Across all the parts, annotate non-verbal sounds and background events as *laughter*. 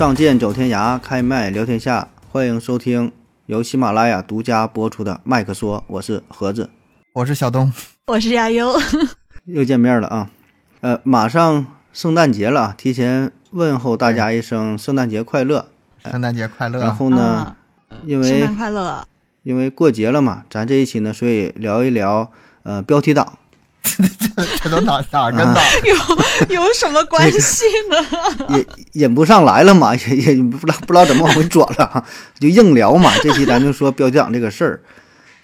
仗剑走天涯，开麦聊天下，欢迎收听由喜马拉雅独家播出的《麦克说》，我是盒子，我是小东，我是亚优，*laughs* 又见面了啊！呃，马上圣诞节了，提前问候大家一声圣诞节快乐。圣诞节快乐！然后呢，因为圣诞快乐，因为过节了嘛，咱这一期呢，所以聊一聊呃标题党。*laughs* 这这都哪哪跟哪？*laughs* 有有什么关系呢？引引不上来了嘛，也也不知道不知道怎么往回转了，就硬聊嘛。这期咱就说标题党这个事儿。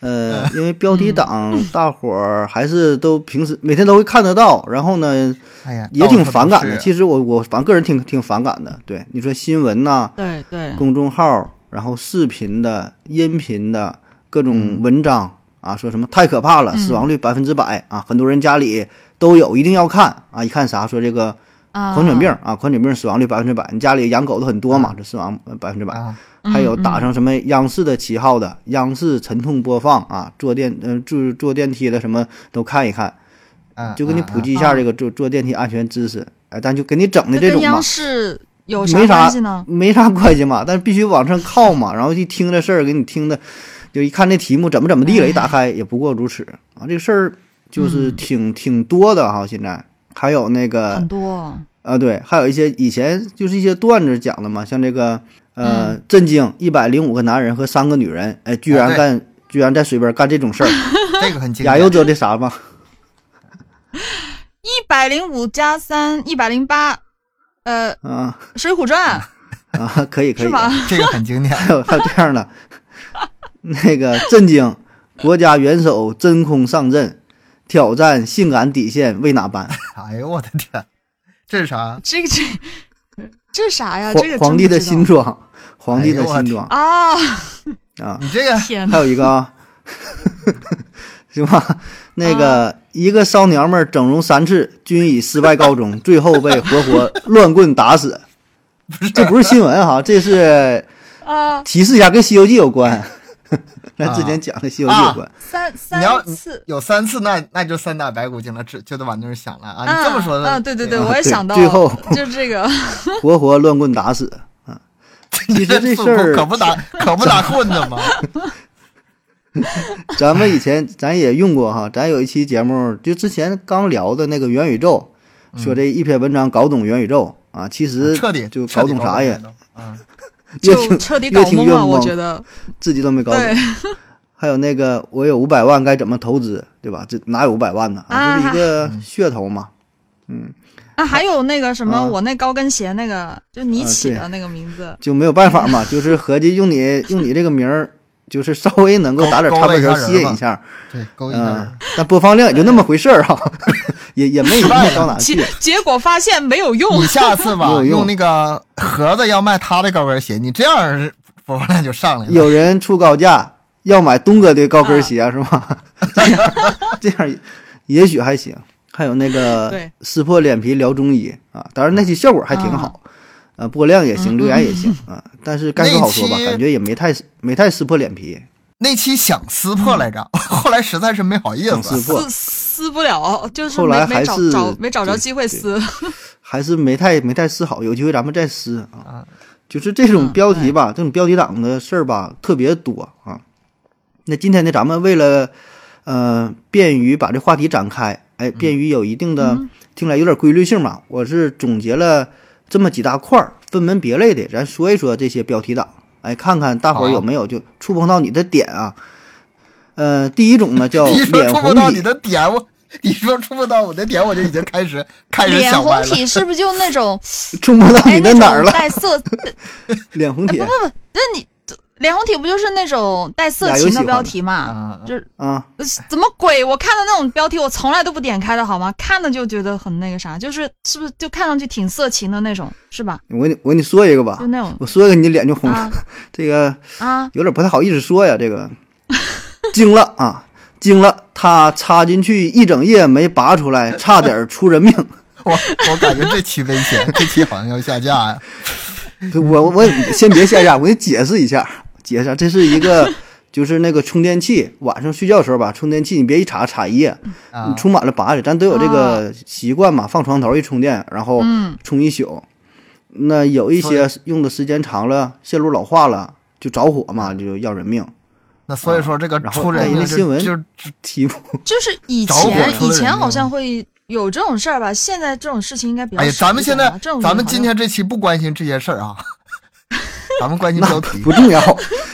呃，*laughs* 因为标题党大伙儿还是都平时每天都会看得到，然后呢，哎呀，也挺反感的。其实我我反正个人挺挺反感的。对，你说新闻呐，对对，公众号，然后视频的、音频的各种文章。啊，说什么太可怕了，死亡率百分之百啊！很多人家里都有，一定要看啊！一看啥，说这个狂犬病啊，狂犬病死亡率百分之百。你家里养狗的很多嘛，这死亡百分之百。还有打上什么央视的旗号的，央视沉痛播放啊，坐电嗯坐坐电梯的什么都看一看，就给你普及一下这个坐坐电梯安全知识。哎，但就给你整的这种嘛，央视有啥关系呢？没啥关系嘛，但是必须往上靠嘛，然后一听这事儿给你听的。就一看那题目怎么怎么地了，一打开也不过如此啊！这个事儿就是挺挺多的哈。现在还有那个很多啊，对，还有一些以前就是一些段子讲的嘛，像这个呃，震惊一百零五个男人和三个女人，哎，居然干，居然在水边干这种事儿，*laughs* 这个很惊。亚优知道这啥吗？*laughs* 一百零五加三，一百零八，呃，啊，《水浒传》*laughs* 啊，可以可以？这个很经典。还有还有这样的。那个震惊，国家元首真空上阵，挑战性感底线为哪般？*laughs* 哎呦我的天，这是啥？这个这这是啥呀？这个皇帝的新装，皇帝的新装啊啊！你这个还有一个啊，*laughs* 行吧？那个一个骚娘们整容三次均以失败告终，最后被活活乱棍打死。不这不是新闻哈，这是啊，提示一下，跟《西游记》有关。咱之前讲的《西游记》有关，三三次有三次，那那就三打白骨精了，就就得往那儿想了啊！你这么说的啊？对对对，我也想到最后就这个 *laughs* 活活乱棍打死啊！其实这事儿可不打可不打棍子吗？*laughs* 咱们以前咱也用过哈，咱有一期节目就之前刚聊的那个元宇宙，说这一篇文章搞懂元宇宙啊，其实彻底就搞懂啥呀？啊。就彻底搞懵了，我觉得自己都没搞懂。还有那个，我有五百万该怎么投资，对吧？这哪有五百万呢？啊，就是一个噱头嘛。嗯。啊，还有那个什么，我那高跟鞋那个，就你起的那个名字，就没有办法嘛，就是合计用你用你这个名儿，就是稍微能够打点差别球吸引一下。对，勾引人。但播放量也就那么回事儿哈，也也没卖到哪去。结果发现没有用。你下次吧，用那个盒子要卖他的高跟鞋，你这样播放量就上来了。有人出高价要买东哥的高跟鞋是吗？这样这样也许还行。还有那个撕破脸皮聊中医啊，当然那期效果还挺好，呃，播量也行，留言也行啊。但是该说好说吧，感觉也没太没太撕破脸皮。那期想撕破来着，*laughs* 后来实在是没好意思撕破，撕不了，就是后来还是没找着机会撕，还是没太没太撕好。有机会咱们再撕啊。就是这种标题吧，这种标题党的事儿吧，特别多啊。那今天呢，咱们为了呃便于把这话题展开。哎，便于有一定的听来有点规律性嘛。我是总结了这么几大块儿，分门别类的，咱说一说这些标题党。哎，看看大伙儿有没有就触碰到你的点啊？呃，第一种呢叫 *laughs* 脸红体。触碰到你的点，我 *laughs* 你说触碰到我的点，我就已经开始 *laughs* 开始想了。脸红体是不是就那种触碰到你的哪儿了？带色脸红体。不不不，那你。脸红体不就是那种带色情的标题嘛？就是啊，怎么鬼？我看的那种标题，我从来都不点开的好吗？看的就觉得很那个啥，就是是不是就看上去挺色情的那种，是吧？我给你我给你说一个吧，就那种，我说一个你脸就红了。这个啊，有点不太好意思说呀。这个惊了啊，惊了！他插进去一整夜没拔出来，*laughs* 差点出人命。我我感觉这期危险，这期好像要下架呀。我我先别下架，我给你解释一下。解释，这是一个，*laughs* 就是那个充电器，晚上睡觉的时候吧，充电器你别一插插一夜，你充满了拔去，咱都有这个习惯嘛，放床头一充电，然后充一宿。那有一些用的时间长了，线路老化了，就着火嘛，就要人命。那所以说这个出人命新闻就是 *laughs* 题目就是以前以前好像会有这种事儿吧，现在这种事情应该比较哎呀，少咱们现在咱们今天这期不关心这些事儿啊，*laughs* 咱们关心标题不。重要，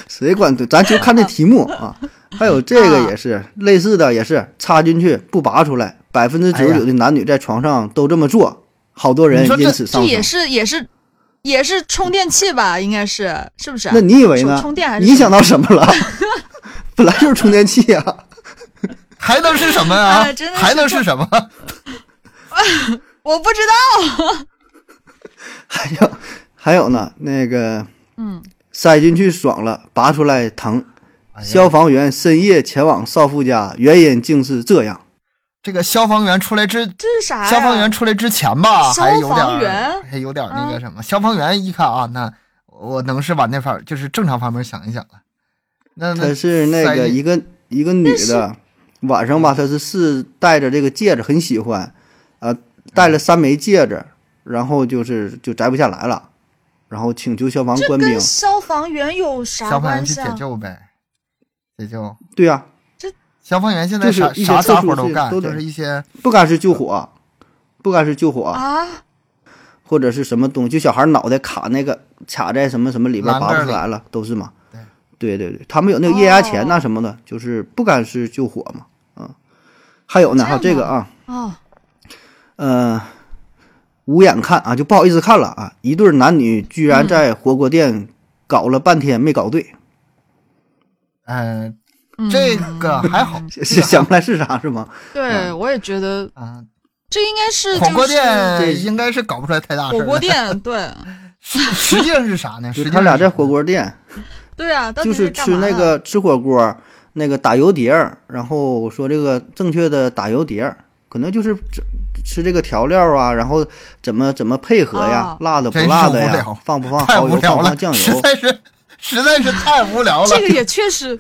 谁管？咱就看这题目 *laughs* 啊。还有这个也是类似的，也是插进去不拔出来，百分之九十九的男女在床上都这么做，好多人因此上升。这也是也是也是充电器吧？应该是是不是？那你以为呢充电还？是你想到什么了？*laughs* 本来就是充电器呀、还能是什么啊还能是什么？我不知道。还有还有呢，那个嗯，塞进去爽了，拔出来疼。哎消防员深夜前往少妇家，原因竟是这样。这个消防员出来之这是啥呀？消防员出来之前吧，还有点还有点那个嗯什么。消防员一看啊，那我能是往那方就是正常方面想一想了。那他是那个一个一个女的，晚上吧，她是是戴着这个戒指，很喜欢，呃，戴了三枚戒指，然后就是就摘不下来了，然后请求消防官兵跟。消防员有啥消防员去解？救呗，解救。对呀、这消防员现在就是啥啥活都干，都得是一些不敢是救火，不敢是救火，啊，或者是什么东西，就小孩脑袋卡那个卡在什么什么里边拔不出来了，都是嘛。对对对对，他们有那个液压钳呐哦什么的，就是不敢是救火嘛。啊，还有呢，还有这个啊，哦，呃，无眼看啊，就不好意思看了啊。一对男女居然在火锅店搞了半天没搞对，嗯，嗯这个还好。*laughs* 想想不来是啥是吗？对我也觉得啊，这应该是火锅就是这店应该是搞不出来太大事儿火。锅店，对实实际上是啥呢？就实际他俩在火锅店，对啊，就是吃那个吃火锅那个打油碟儿，然后说这个正确的打油碟儿，可能就是吃吃这个调料啊，然后怎么怎么配合呀啊，辣的不辣的呀，放不放太蚝油，放不放，*laughs* 酱实油，在是实在是太无聊了。这个也确实，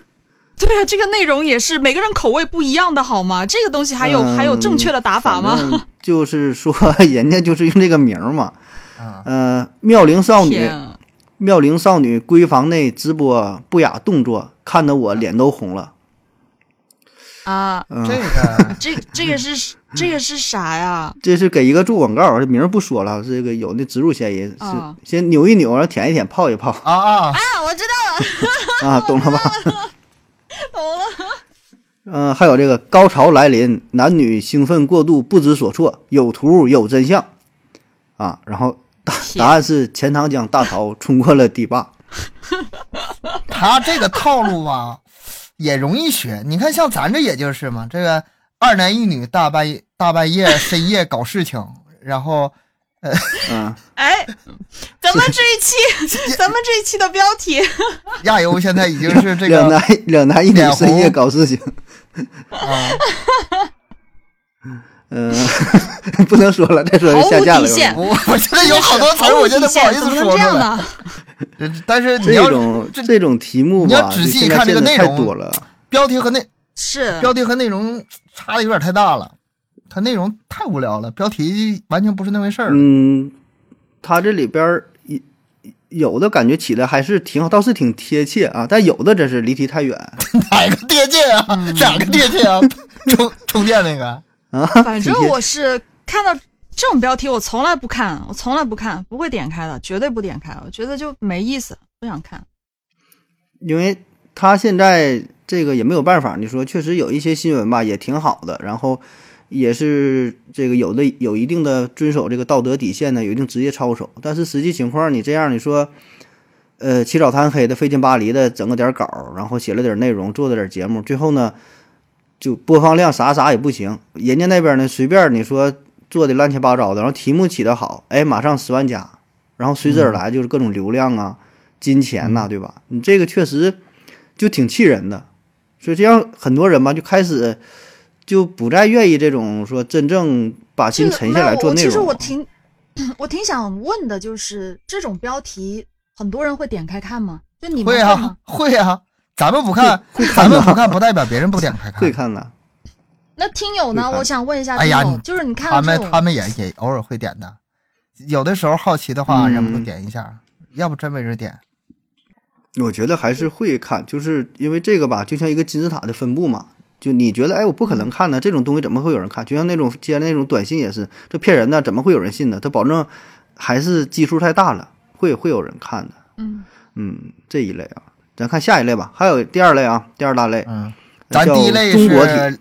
对啊，这个内容也是每个人口味不一样的，好吗？这个东西还有、嗯还有正确的打法吗？就是说 *laughs* 人家就是用这个名儿嘛，嗯，呃，妙龄少女啊，妙龄少女闺房内直播不雅动作，看得我脸都红了。啊，嗯，这个这这个是这个是啥呀？这是给一个做广告，这名儿不说了，这个有那植入嫌疑，是啊先扭一扭，然后舔一舔，泡一泡啊啊，啊，我知道了，啊，懂了吧？懂了。嗯、还有这个高潮来临，男女兴奋过度，不知所措，有图有真相啊。然后答答案是钱塘江大潮冲过了堤坝。他这个套路吧也容易学。你看，像咱这也就是嘛，这个二男一女大半夜大半夜深夜搞事情，*laughs* 然后嗯，哎，咱们这一期，*laughs* 咱们这一期的标题，*laughs* 亚游现在已经是这个两男两男一女深夜搞事情。啊，嗯、不能说了，再说就下架了。我我觉得有好多词儿，我觉得不好意思说出来。这样呢？这但是你这要种这这种题目你要，仔细看这个内容多了。标题和内是标题和内容差的有点太大了，它内容太无聊了，标题完全不是那回事儿。嗯，它这里边儿有有的感觉起的还是挺好，倒是挺贴切啊，但有的真是离题太远 *laughs* 哪个贴切啊？哪个贴切啊？充充电那个？啊。反正我是看到这种标题，我从来不看，我从来不看，不会点开的，绝对不点开。我觉得就没意思，不想看。因为他现在这个也没有办法，你说确实有一些新闻吧，也挺好的，然后也是这个有的有一定的遵守这个道德底线呢，有一定职业操守，但是实际情况你这样，你说，呃，起早贪黑的费劲巴黎的整个点儿稿儿，然后写了点儿内容，做了点儿节目，最后呢，就播放量啥啥也不行，人家那边呢随便你说做的乱七八糟的，然后题目起得好，哎，马上十万加，然后随之而来就是各种流量啊。金钱呐、对吧？你这个确实就挺气人的，所以这样很多人吧就开始就不再愿意这种说真正把心沉下来做内容其实。我挺 *coughs* 我挺想问的，就是这种标题，很多人会点开看吗？就你们会吗啊？，会啊。咱们不看，会看咱们不看，不代表别人不点开看。会看的，那听友呢？我想问一下哎呀你，听友就是你看他们到这种他们也也偶尔会点的。有的时候好奇的话，嗯忍不住点一下，要不真没人点。我觉得还是会看，就是因为这个吧，就像一个金字塔的分布嘛。就你觉得，哎，我不可能看呢，这种东西怎么会有人看？就像那种接那种短信也是，这骗人的，怎么会有人信呢？他保证还是基数太大了，会会有人看的。嗯，嗯，这一类啊，咱看下一类吧。还有第二类啊，第二大类，嗯，咱第一类中国体是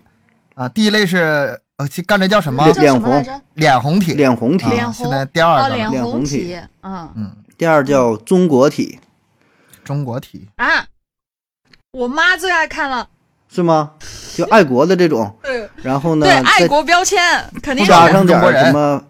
啊，第一类是呃，这刚才叫什么脸红？脸红体。脸红体。现在第二哦，个脸红体体，嗯嗯，第二叫中国体，中国体。啊，我妈最爱看了，是吗？就爱国的这种，*laughs* 对然后呢，对，爱国标签肯定加上点什么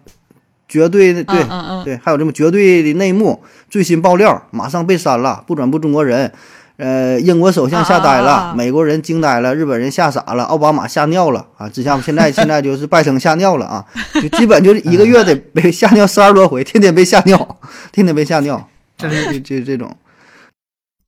绝对的，对嗯嗯嗯，对，还有这么绝对的内幕、最新爆料，马上被删了，不转不中国人。呃，英国首相吓呆了，美国人惊呆了，日本人吓傻了，奥巴马吓尿了啊！之前现在现在就是拜登吓尿了啊，*laughs* 就基本就是一个月得被吓尿十二多回，天天被吓尿，天天被吓尿，这是这这这种，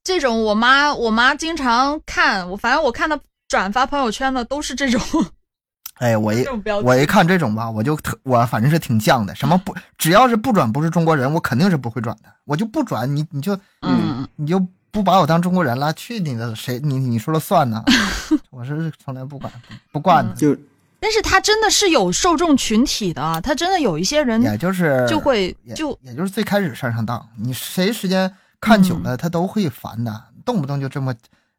这种我妈我妈经常看，我反正我看她转发朋友圈的都是这种。*laughs* 哎，我一我一看这种吧，我就特我反正是挺犟的，什么不只要是不转不是中国人，我肯定是不会转的，我就不转，你你就嗯，你就不把我当中国人了，去你的，谁你你说了算呢？*laughs* 我是从来不管不不惯的，就但是他真的是有受众群体的他，真的有一些人也就是就会也就也就是最开始上上当，你谁时间看久嗯了，他都会烦的，动不动就这么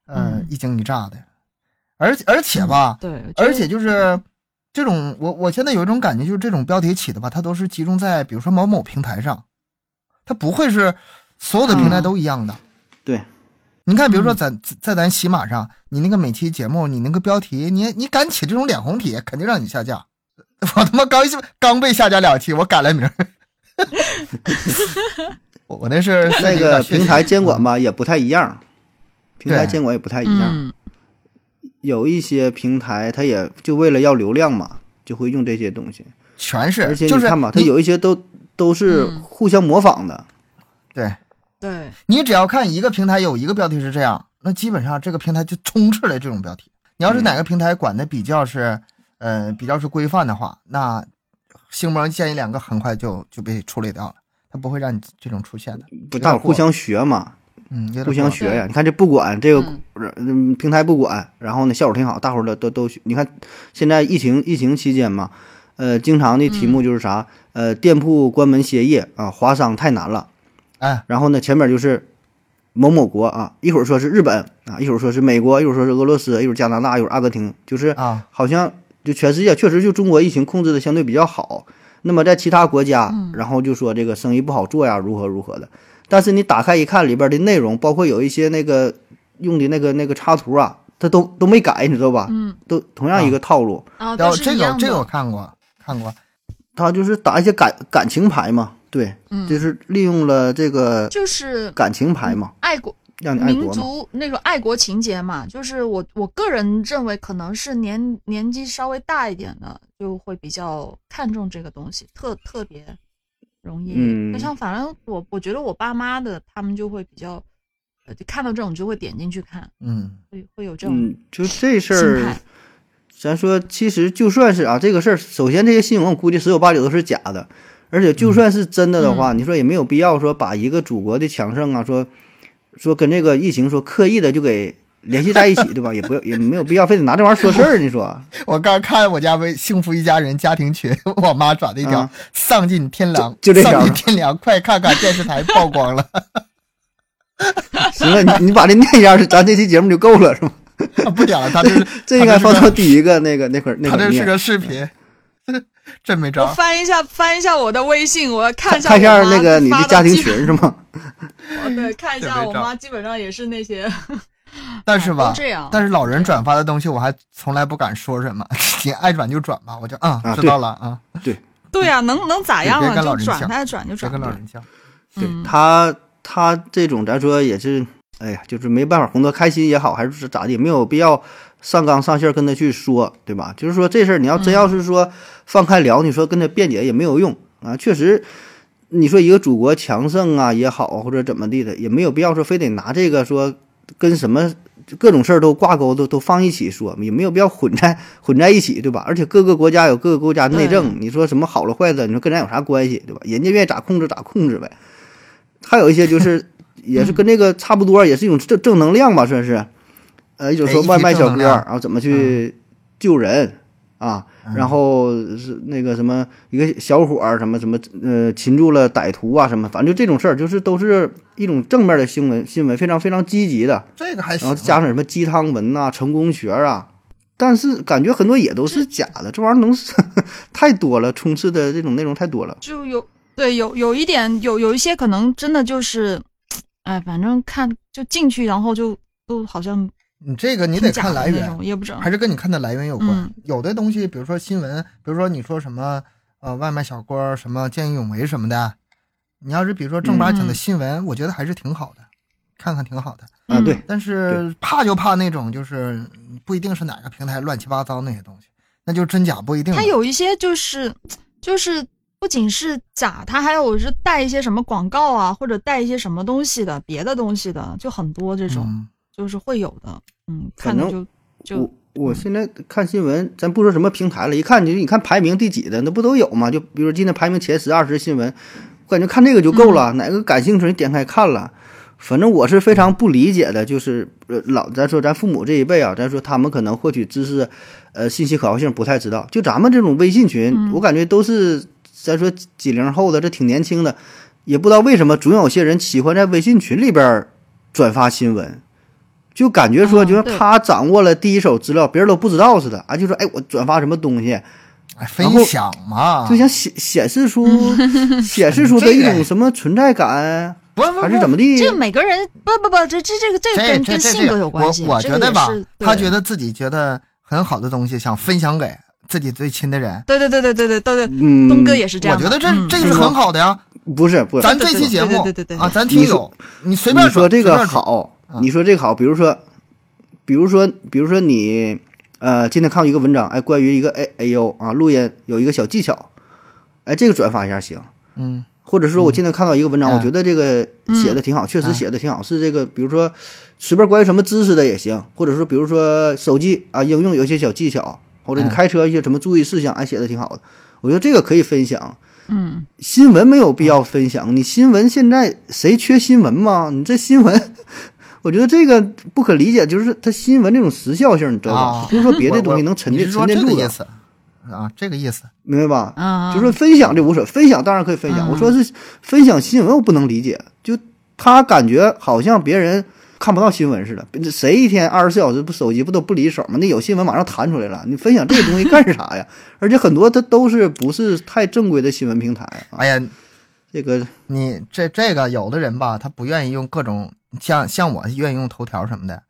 呃嗯一惊一乍的，而而且吧，对，而且就是这种，我我现在有一种感觉，就是这种标题起的吧，它都是集中在比如说某某平台上，它不会是所有的平台都一样的。对，你看，比如说咱在咱喜马上，你那个每期节目，你那个标题，你你敢起这种脸红体，肯定让你下架。*laughs* 我他妈刚刚被下架两期，我改了名儿。*laughs* 我我那是那个 *laughs* 平台监管吧，也不太一样，平台监管也不太一样。嗯有一些平台，它也就为了要流量嘛，就会用这些东西。全是，而且就是你看吧，它有一些都都是嗯互相模仿的。对对，你只要看一个平台有一个标题是这样，那基本上这个平台就充斥了这种标题。你要是哪个平台管的比较是，呃，比较是规范的话，那星模建议两个很快就就被处理掉了，它不会让你这种出现的。不，大伙互相学嘛，嗯，互相学呀。你看这不管这个平台不管，然后呢效果挺好，大伙儿都都都学。你看现在疫情疫情期间嘛，呃，经常的题目就是啥，呃，店铺关门歇业啊，华商太难了。哎，然后呢，前面就是某某国啊，一会儿说是日本啊，一会儿说是美国，一会儿说是俄罗斯，一会儿加拿大，一会儿阿根廷，就是啊，好像就全世界确实就中国疫情控制的相对比较好。那么在其他国家，然后就说这个生意不好做呀，如何如何的。但是你打开一看里边的内容，包括有一些那个用的那个那个插图啊，它都都没改，你知道吧？嗯，都同样一个套路，然后这个这个我，看过看过，他就是打一些感感情牌嘛，对，嗯，就是利用了这个就是感情牌嘛，爱国让你爱民。族那种爱国情节嘛，就是我我个人认为，可能是年年纪稍微大一点的，就会比较看重这个东西，特特别容易。嗯就像反正我我觉得我爸妈的他们就会比较，呃，就看到这种就会点进去看，嗯，会会有这种嗯，就这事儿。，咱说，其实就算是啊，这个事儿，首先这些新闻我估计十有八九都是假的，而且就算是真的的话，你说也没有必要说把一个祖国的强盛啊，说说跟这个疫情说刻意的就给联系在一起，对吧？也不要也没有必要非得拿这玩意儿说事儿，你说？*laughs* 我刚看我家微幸福一家人家庭群，我妈转的一条啊“丧尽天良”，就就这条丧尽天良，快看看电视台曝光了，*laughs* 行了，你你把这念一下，咱这期节目就够了，是吗？不点了，他这是 *laughs* 这应该放到第一个那个那会儿那会儿念。他这是个视频，真没我招。翻一下翻一下我的微信，我要看一下看一下那个你发的家庭群是吗？哦 *laughs* 对，*laughs* 看一下我妈基本上也是那些，*laughs* 但是吧都，这样。但是老人转发的东西，我还从来不敢说什么，你爱转就转吧，我就啊啊知道了啊，对对呀、能能咋样别啊？就转，跟老人犟他爱转就转呗。跟老人犟。对嗯他他这种咱说也是，哎呀，就是没办法哄他开心也好，还是咋的，没有必要上纲上线跟他去说，对吧？就是说这事儿你要真要是说放开聊，你说跟他辩解也没有用啊。确实，你说一个祖国强盛啊也好，或者怎么地的，也没有必要说非得拿这个说跟什么各种事儿都挂钩，都都放一起说，也没有必要混在混在一起，对吧？*laughs* 而且各个国家有各个国家的内政，你说什么好了坏的，你说跟咱有啥关系，对吧？人家愿意咋控制咋控制呗。还有一些就是也是跟这个差不多，也是一种正正能量吧，算是。呃，一种说外卖小哥，然后怎么去救人啊，然后是那个什么一个小伙儿什么什么呃擒住了歹徒啊什么，反正就这种事儿，就是都是一种正面的新闻，新闻非常非常积极的。这个还行然后。加上什么鸡汤文呐、成功学啊，但是感觉很多也都是假的，这玩意儿能是 *laughs* 太多了，充斥的这种内容太多了。就有对有有一点有有一些可能真的就是，哎，反正看就进去，然后就都好像你这个你得看来源。还是跟你看的来源有关。嗯有的东西，比如说新闻，比如说你说什么呃外卖小哥什么见义勇为什么的，你要是比如说正儿八经的嗯新闻，我觉得还是挺好的，看看挺好的。啊，嗯对，但是怕就怕那种就是不一定是哪个平台乱七八糟那些东西，那就真假不一定。它有一些就是就是不仅是假，它还有是带一些什么广告啊，或者带一些什么东西的别的东西的，就很多这种、嗯就是会有的。嗯，反正看着就就我我现在看新闻，咱不说什么平台了，一看就你看排名第几的，那不都有吗？就比如今天排名前十、二十新闻，我感觉看这个就够了，哪个感兴趣你点开看了。反正我是非常不理解的，就是呃老咱说咱父母这一辈啊，咱说他们可能获取知识，呃信息可靠性不太知道。就咱们这种微信群，嗯我感觉都是咱说几零后的，这挺年轻的，也不知道为什么总有些人喜欢在微信群里边转发新闻，就感觉说，就像他掌握了第一手资料，别人都不知道似的啊。就说，哎，我转发什么东西，哎，分享嘛，就想显显示出 *laughs* 显示出的一种什么存在感，不不还是怎么地？这每个人不不不，这这这个这个跟跟性格有关系。我我觉得吧他觉得自己觉得很好的东西，想分享给自己最亲的人。对对对对对对对对，嗯，东哥也是这样我。觉得这嗯这个是很好的呀。不是不是，咱这期节目对对对对对对啊，咱听友你随便你说这个好，啊你说这个好，比如说，比如说，比如说你，呃，今天看到一个文章，哎，关于一个 A A U 啊，录音有一个小技巧，哎，这个转发一下行。嗯或者说我今天看到一个文章，嗯我觉得这个写的挺好，确实嗯写的挺好，是这个，比如说随便关于什么知识的也行，或者说比如说手机啊应用有一些小技巧，或者你嗯开车一些什么注意事项，哎，写的挺好的，我觉得这个可以分享。嗯，新闻没有必要分享，你新闻现在谁缺新闻吗？你这新闻，我觉得这个不可理解，就是它新闻这种时效性，你知道吧啊？不是说别的东西能沉淀沉淀住的，这个意思啊？这个意思。明白吧？啊，就是分享这无所谓，分享当然可以分享。嗯我说是分享新闻，我不能理解，就他感觉好像别人看不到新闻似的。谁一天二十四小时不手机不都不离手吗？那有新闻马上弹出来了，你分享这个东西干啥呀？*laughs* 而且很多它都是不是太正规的新闻平台啊。哎呀，这个你这这个有的人吧，他不愿意用各种像像我愿意用头条什么的，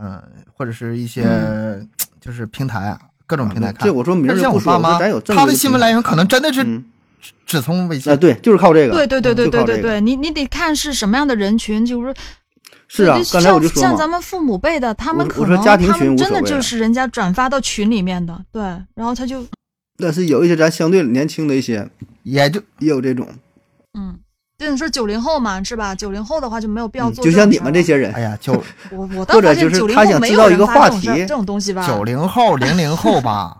嗯，或者是一些、*tsk* 就是平台啊，各种平台看。这我说像我爸妈他的新闻来源可能真的是嗯只从微信。啊，对，就是靠这个。对对对对对对对，你你得看是什么样的人群，就是是啊，刚才我就说嘛像像咱，们父母辈的，他们可能真的就是人家转发到群里面的，对，然后他就但是有一些咱相对年轻的一些也就也有这种，嗯，就你说九零后嘛，是吧？九零后的话就没有必要做、嗯就像你们这，些人哎，呀，就 *laughs* 我我倒或者就是他九零后没想知道一个有人发话题这种事儿这种东西吧？九零后、零零后吧，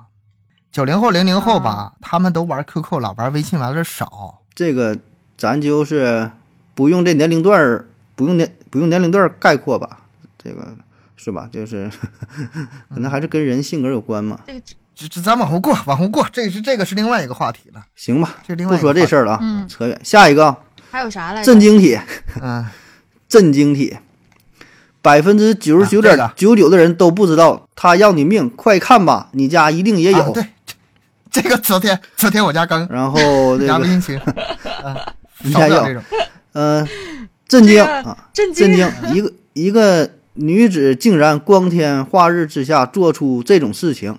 九零后、零零后吧啊，他们都玩 QQ 了，玩微信玩的少。这个咱就是不用这年龄段儿，不用年不用年龄段儿概括吧，这个是吧？就是 *laughs* 可能还是跟人性格有关嘛。这个这这咱往后过，往后过，这是这个是另外一个话题了，行吧，这另外不说这事儿。了啊，嗯扯远。下一个啊还有啥来着？震惊体，嗯，震惊体，百分之九十九点九九的人都不知道他要你命，快看吧，你家一定也有。啊对，这这个昨天昨天我家刚然后 *laughs* 这个 *laughs* 你家有少不了这种。嗯，震惊啊，震震惊惊！*laughs* 一个一个女子竟然光天化日之下做出这种事情，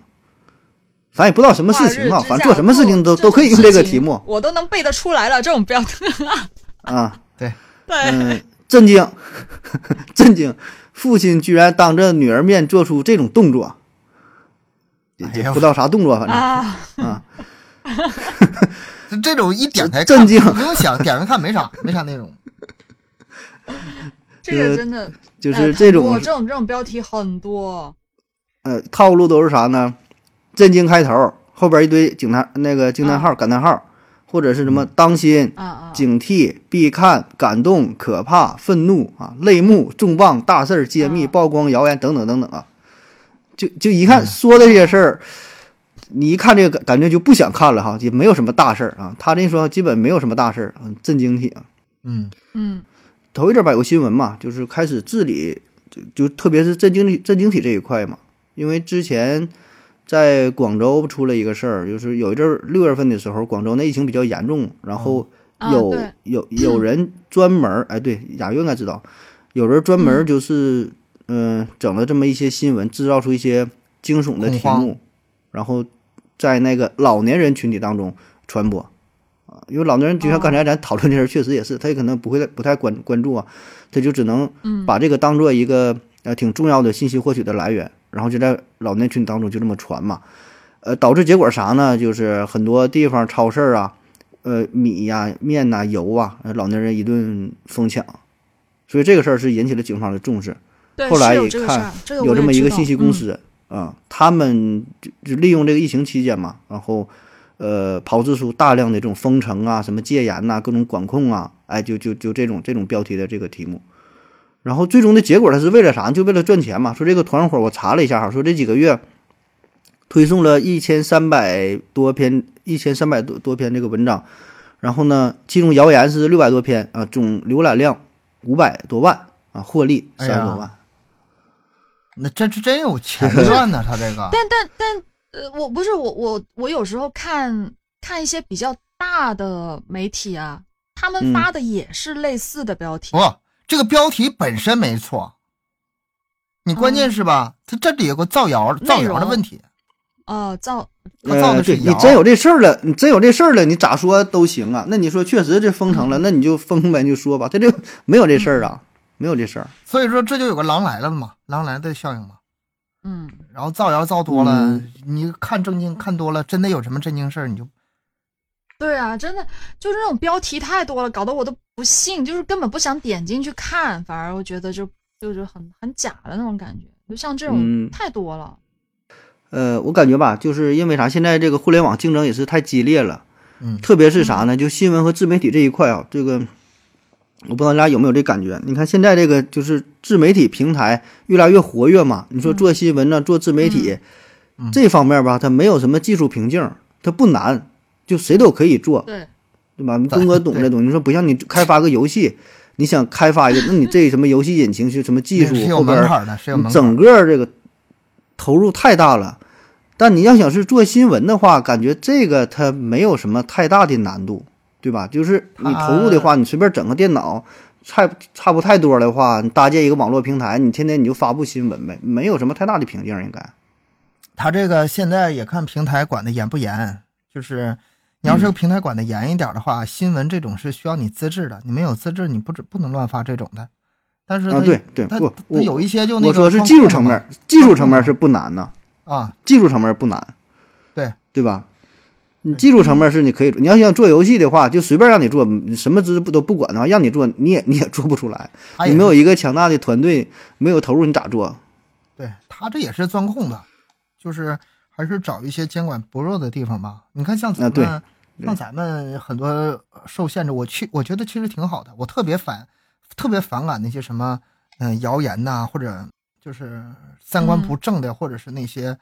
咱也不知道什么事情啊，反正做什么事情都都可以用这个题目我都能背得出来了。这种标啊。对，嗯，震惊，*laughs* 震惊！父亲居然当着女儿面做出这种动作，也不知道啥动作，反正。啊，啊，这 *laughs* 这种一点开震惊。不用想，点开看没啥，没啥内容。这个真的就哎是这种这种这种标题很多，呃套路都是啥呢？震惊开头，后边一堆警叹那个惊叹号、感叹号，或者是什么当心、啊啊，警惕、必看、感动、可怕、愤怒啊、泪目、重磅、大事儿、揭秘、啊。曝光、谣言等等等等啊，就就一看嗯。说的这些事儿，你一看这个感感觉就不想看了哈，也没有什么大事儿啊。他这一说基本没有什么大事儿，嗯，震惊体啊。嗯。嗯。头一阵儿吧有个新闻嘛，就是开始治理，就就特别是震惊体震惊体这一块嘛，因为之前在广州出了一个事儿，就是有一阵儿六月份的时候，广州那疫情比较严重，然后啊有、对。有有人专门儿，哎，对，雅玉应该知道，有人专门就是嗯、呃整了这么一些新闻，制造出一些惊悚的题目，然后在那个老年人群体当中传播。啊，因为老年人就像刚才咱讨论这事儿，确实也是，他也可能不会不太关关注啊，他就只能嗯。把这个当做一个呃挺重要的信息获取的来源，然后就在老年群体当中就这么传嘛，呃，导致结果啥呢？就是很多地方超市啊，呃，米呀、面呐、油啊，呃老年人一顿疯抢，所以这个事儿是引起了警方的重视。对，后来一看儿，这个有这么一个信息公嗯司啊，他们就就利用这个疫情期间嘛，然后呃炮制出大量的这种封城啊、什么戒严呐、各种管控啊，哎，就就就这种这种标题的这个题目。然后最终的结果，他是为了啥？就为了赚钱嘛。说这个团伙，我查了一下哈，说这几个月推送了一千三百多篇，一千三百多多篇这个文章，然后呢，其中谣言是六百多篇啊，总浏览量五百多万啊，获利三十多万。那这这真有钱赚呢，他这个。*laughs* 但但但呃，我不是我我我有时候看看一些比较大的媒体啊，他们嗯发的也是类似的标题。不，这个标题本身没错，你关键是吧？它这里有个造谣造谣的问题。哦，造他造呃，的是你真有这事儿了，你真有这事儿了，你咋说都行啊。那你说确实这封城了，那你就封呗，你就说吧，他这没有这事儿啊，没有这事儿。所以说这就有个狼来了嘛，狼来的效应嘛。嗯，然后造谣造多了，嗯你看正经看多了，真的有什么正经事儿，你就对啊，真的就是那种标题太多了，搞得我都不信，就是根本不想点进去看，反而我觉得就就是很很假的那种感觉，就像这种嗯太多了。呃，我感觉吧，就是因为啥？现在这个互联网竞争也是太激烈了，嗯特别是啥呢？就新闻和自媒体这一块啊，这个我不知道大家有没有这感觉？你看现在这个就是自媒体平台越来越活跃嘛，你说做新闻呢、做自媒体、嗯这方面吧，它没有什么技术瓶颈，它不难，就谁都可以做。对，对吧？东哥懂这东西，你说不像你开发个游戏，你想开发一个，那你这什么游戏引擎是什么技术后边儿门槛的，是有你整个这个投入太大了。但你要想是做新闻的话，感觉这个它没有什么太大的难度，对吧？就是你投入的话，你随便整个电脑，差差不太多的话，你搭建一个网络平台，你天天你就发布新闻呗，没有什么太大的瓶颈，应该。他这个现在也看平台管的严不严，就是你要是平台管的严一点的话，新闻这种是需要你资质的，你没有资质，你不只不能乱发这种的。但是啊，对对，它不，我它有一些就那个我说是技术层面，技术层面是不难呐。啊，技术层面不难，对对吧？你技术层面是你可以，你要想做游戏的话，就随便让你做，你什么资质不都不管的话，让你做你也你也做不出来。你没有一个强大的团队，没有投入，你咋做？对他这也是钻空子，就是还是找一些监管薄弱的地方吧。你看像咱们，像咱们很多受限制，我去我觉得其实挺好的。我特别反特别反感那些什么嗯、呃谣言呐、或者就是三观不正的，或者是那些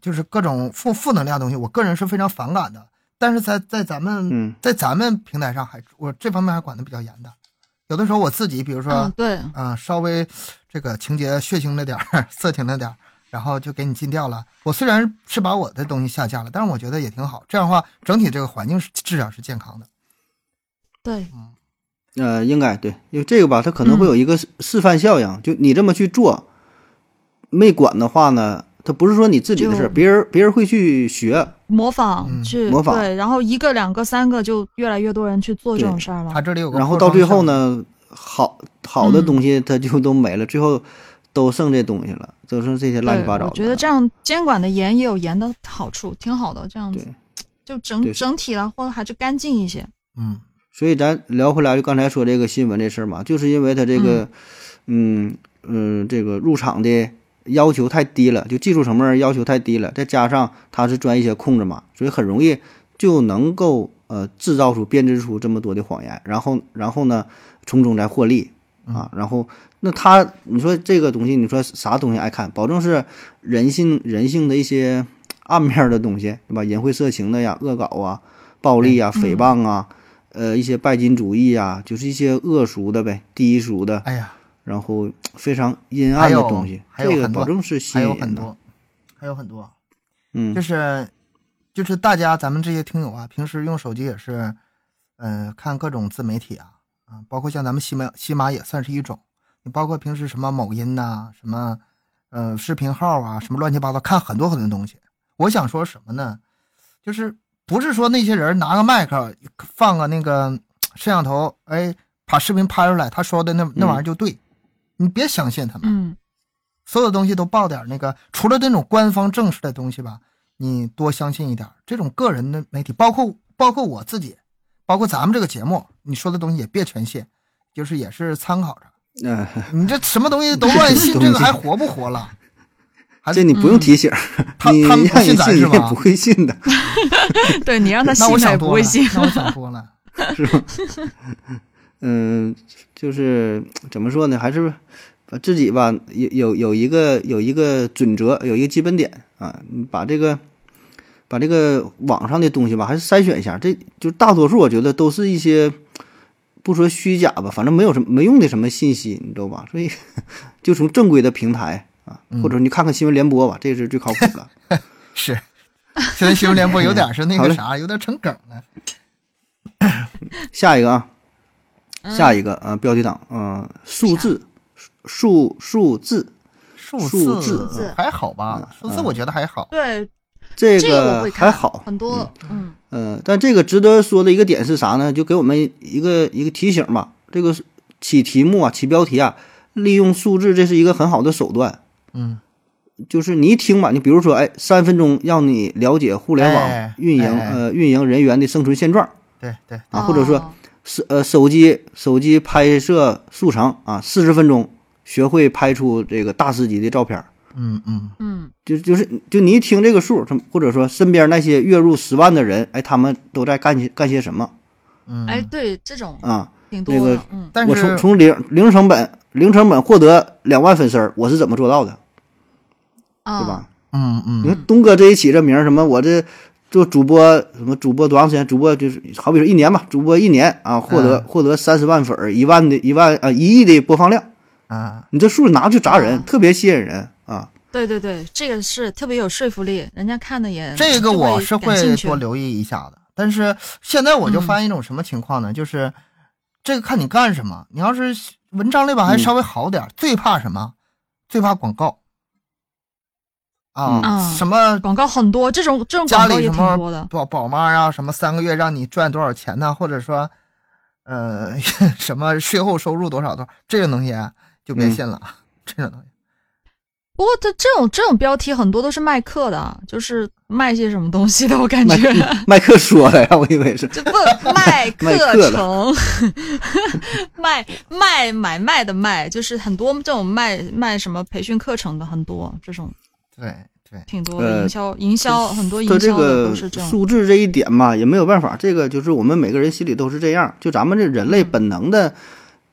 就是各种负负能量的东西，我个人是非常反感的。但是在在咱们、嗯在咱们平台上还我这方面还管的比较严的。有的时候我自己，比如说，嗯，对，啊、稍微这个情节血腥了点儿，色情了点儿，然后就给你禁掉了。我虽然是把我的东西下架了，但是我觉得也挺好。这样的话，整体这个环境是至少是健康的。对，呃，应该对，因为这个吧，它可能会有一个示示范效应，就你这么去做，没管的话呢，它不是说你自己的事别人别人会去学。模仿嗯去模仿对，然后一个、两个、三个，就越来越多人去做这种事儿了。它这里有个然后到最后，呢，好好的嗯东西它就都没了，最后都剩这东西了，都剩这些乱七，八糟的。我觉得这样监管的严也有严的好处，挺好的。这样子对就整整体来说还是干净一些。嗯，所以咱聊回来，就刚才说这个新闻这事儿嘛，就是因为它这个，嗯嗯，这个入场的要求太低了，就技术层面要求太低了，再加上它是钻一些空子嘛，所以很容易就能够呃制造出编织出这么多的谎言，然后然后呢从中再获利啊，然后那他你说这个东西，你说啥东西爱看？保证是人性人性的一些暗面的东西，对吧？淫秽色情的呀，恶搞啊，暴力啊，诽谤啊。呃，一些拜金主义啊，就是一些恶俗的呗，低俗的，哎呀，然后非常阴暗的东西，这个保证是吸还引人的。有很多，还有很多，嗯就，是就是大家咱们这些听友啊，平时用手机也是，嗯、看各种自媒体啊，啊，包括像咱们西马西马也算是一种，你包括平时什么某音呐、什么呃视频号啊，什么乱七八糟，看很多很多东西。我想说什么呢？就是不是说那些人拿个麦克放个那个摄像头，哎，把视频拍出来，他说的那那玩意儿就对，你别相信他们。嗯所有东西都报点那个，除了那种官方正式的东西吧，你多相信一点。这种个人的媒体，包括包括我自己，包括咱们这个节目，你说的东西也别全信，就是也是参考着。嗯、*laughs* 你这什么东西都乱信，*laughs* 东西这个还活不活了？还这你不用提醒，你他他们信咱是吧信你也不会信的，*laughs* 对你让他信那我他也想多了不会信。，那我想多了。是吧？嗯，就是怎么说呢？还是把自己吧，有有有一个有一个准则，有一个基本点啊，你把这个把这个网上的东西吧，还是筛选一下。这就大多数我觉得都是一些不说虚假吧，反正没有什么没用的什么信息，你知道吧？所以就从正规的平台啊，或者你看看新闻联播吧，这是最靠谱的。*laughs* 是，现在新闻联播有点是那个啥，有点成梗了。下一个啊，下一个啊，标题党，嗯、数字，数数字，数数字字还好吧？数字我觉得还好。对，这这个还好，很多，嗯嗯，但这个值得说的一个点是啥呢？就给我们一个一个提醒吧。这个起题目啊，起标题啊，利用数字，这是一个很好的手段。嗯，就是你一听吧，你比如说，哎，三分钟让你了解互联网哎运营、哎哎呃运营人员的生存现状对对，啊，或者说哦手呃手机手机拍摄速成啊，四十分钟学会拍出这个大师级的照片儿。嗯嗯。嗯。就就是就你一听这个数，他或者说身边那些月入十万的人，哎，他们都在干些干些什么嗯。哎，对，这种啊？挺多那个的，嗯。但我从从零零成本零成本获得两万粉丝，我是怎么做到的，啊，对吧？嗯嗯。你看东哥这一起这名，什么我这做主播什么主播多长时间？主播就是好比说一年吧，主播一年啊，获得、嗯。获得三十万粉儿，一万的一万啊一亿的播放量，啊，你这数拿去砸人，啊。特别吸引人啊。对对对，这个是特别有说服力，人家看的也这个我是会多留意一下的。但是现在我就嗯发现一种什么情况呢？就是这个看你干什么。你要是文章类吧，还嗯稍微好点儿。最怕什么？最怕广告啊！嗯什么广告很多，这种这种家广告也里什么挺多的。宝宝妈啊，什么三个月让你赚多少钱呢？或者说，呃，*laughs* 什么税后收入多少多少，这种东西啊就别嗯信了。这种东西，不过它这种这种标题很多都是卖课的，就是卖些什么东西的，我感觉。卖课说的呀，我以为是这不卖卖课程，*laughs* 卖卖买卖的卖，就是很多这种卖卖什么培训课程的很多，这种对对，挺多的。呃营销营销很多营销的个都是这种。素质这一点嘛，也没有办法，这个就是我们每个人心里都是这样，就咱们这人类本能的，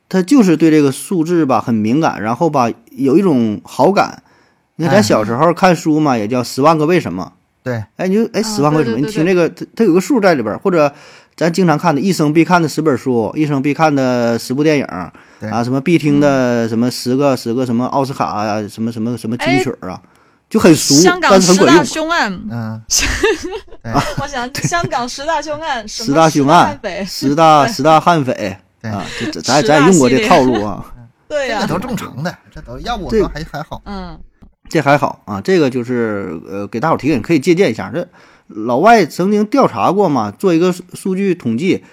他就是对这个数字吧很敏感，然后吧有一种好感。你看咱哎。小时候看书嘛，也叫《十万个为什么》。对，哎，你就哎，啊十万个为什么？你听这个，它它有个数在里边儿，或者咱经常看的一生必看的十本书，一生必看的十部电影对。啊，什么必听的什么十个十个什么奥斯卡啊，什么什么什么金哎曲儿啊，就很俗，香港但是很十大管用。凶案，嗯，*laughs* 我想 *laughs* 香港十大凶案，十大凶案，十大十大悍匪对。啊，这这咱十大咱也用过这套路啊，*laughs* 对呀、这都正常的，这都要不我这还还好。嗯，这还好啊，这个就是呃给大伙儿提醒，可以借鉴一下。这老外曾经调查过嘛，做一个数数据统计，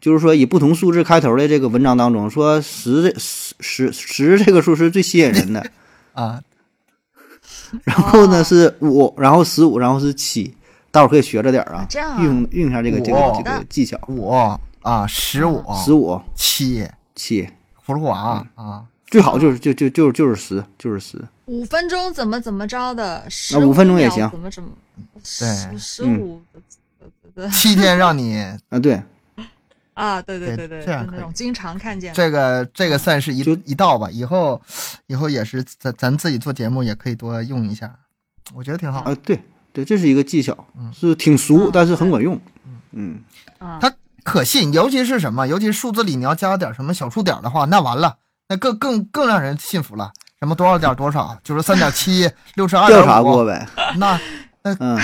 就是说以不同数字开头的这个文章当中，说十这十十十这个数是最吸引人的，啊，然后呢哦是五，然后十五，然后是七，大伙儿可以学着点儿啊，这样啊。运用运用一下这个这个哦这个技巧。五啊，十五、十五。七，七，葫芦娃啊，最好就是就就就就是十，就是十。五分钟怎么怎么着的，十五分钟也行。怎么怎么，对。十十嗯。五，对七天让你啊，对，啊，对对对对对，这样可以。就那种经常看见。这个这个算是一就一道吧，以后以后也是咱咱自己做节目也可以多用一下，我觉得挺好。啊，对对，这是一个技巧嗯，是挺俗嗯，但是很管用。嗯，啊，它可信，尤其是什么，尤其是数字里你要加点什么小数点的话，那完了，那更更更让人信服了。什么多少点多少，九十三点七，*laughs* 六十二调查过，呗，那 *laughs* 嗯，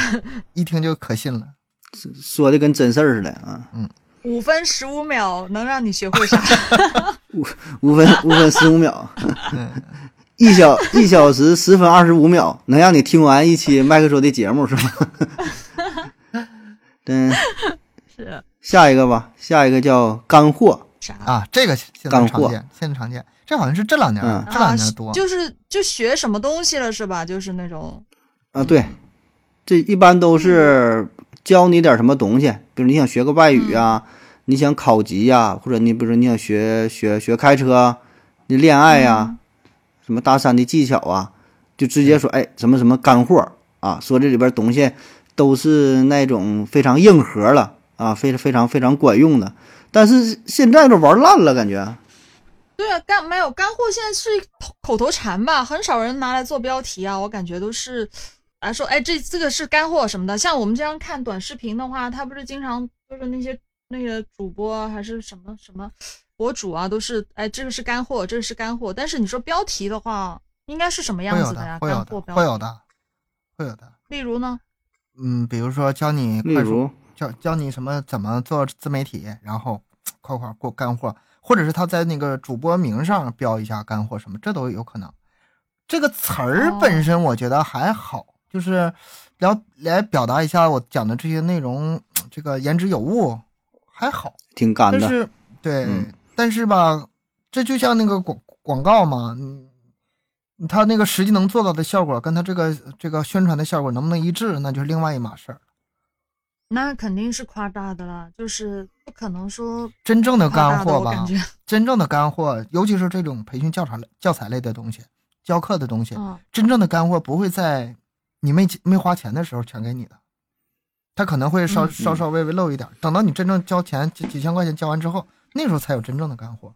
一听就可信了。说的跟真事儿似的啊。嗯五分十五秒能让你学会啥？*laughs* 五五分五分十五秒，嗯，一小一小时十分二十五秒，能让你听完一期麦克说的节目是吗？嗯，是下一个吧，下一个叫干货，啥？啊，这个现在常见，现在常见，这好像是这两年，嗯。这两啊年多。就是就学什么东西了是吧？就是那种。啊，对，这一般都是教你点什么东西，比如你想学个外语啊，你想考级呀、或者你比如说你想学学学开车，你恋爱呀、什么搭讪的技巧啊，就直接说哎什么什么干货啊，说这里边东西都是那种非常硬核了啊，非常非常非常管用的，但是现在都玩烂了，感觉。对啊，干没有干货，现在是口口头禅吧，很少人拿来做标题啊。我感觉都是来说，哎，这这个是干货什么的。像我们这样看短视频的话，他不是经常就是那些那个主播啊还是什么什么博主啊，都是哎，这个是干货，这个是干货。但是你说标题的话，应该是什么样子呀？的，会有的，干货标题，会有的，会有的。例如呢？嗯，比如说教你例快速如，教教你什么怎么做自媒体，然后 *tsk* 括号过干货，或者是他在那个主播名上标一下干货什么，这都有可能。这个词儿哦本身我觉得还好，就是来来表达一下我讲的这些内容，这个言之有物，还好。挺干的，但是对，嗯但是吧，这就像那个广广告嘛，嗯，他那个实际能做到的效果，跟他这个这个宣传的效果能不能一致，那就是另外一码事儿。那肯定是夸大的啦，就是不可能说真正的。干货吧真正的干货，尤其是这种培训教材类、教材类的东西、教课的东西，嗯，真正的干货不会在你没没花钱的时候全给你的，他可能会稍嗯稍稍微微漏一点，等到你真正交钱几几千块钱交完之后，那时候才有真正的干货。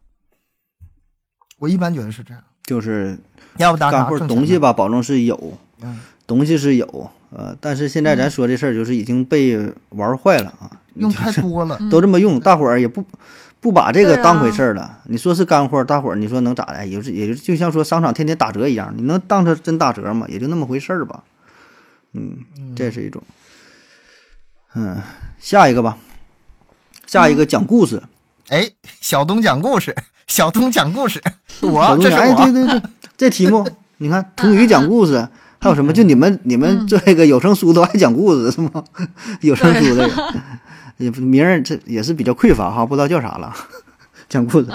我一般觉得是这样，就是要不打干货东西，吧，保证是有，嗯，东西是有，呃，但是现在咱说这事儿就是已经被玩坏了啊，用太多了，嗯都这么用，大伙儿也不不把这个当回事儿了。你说是干货，大伙儿你说能咋的？也就是也就就像说商场天天打折一样，你能当成真打折吗？也就那么回事儿吧。嗯，这是一种。嗯，下一个吧，下一个讲故事。哎，小东讲故事，小东讲故事，我哎，这是我，对对对，这题目 *laughs* 你看，童语讲故事，还有什么？就你们你们嗯这个有声书都爱讲故事是吗？*laughs* 有声书这个也不名儿这也是比较匮乏哈，不知道叫啥了。*laughs* 讲故事，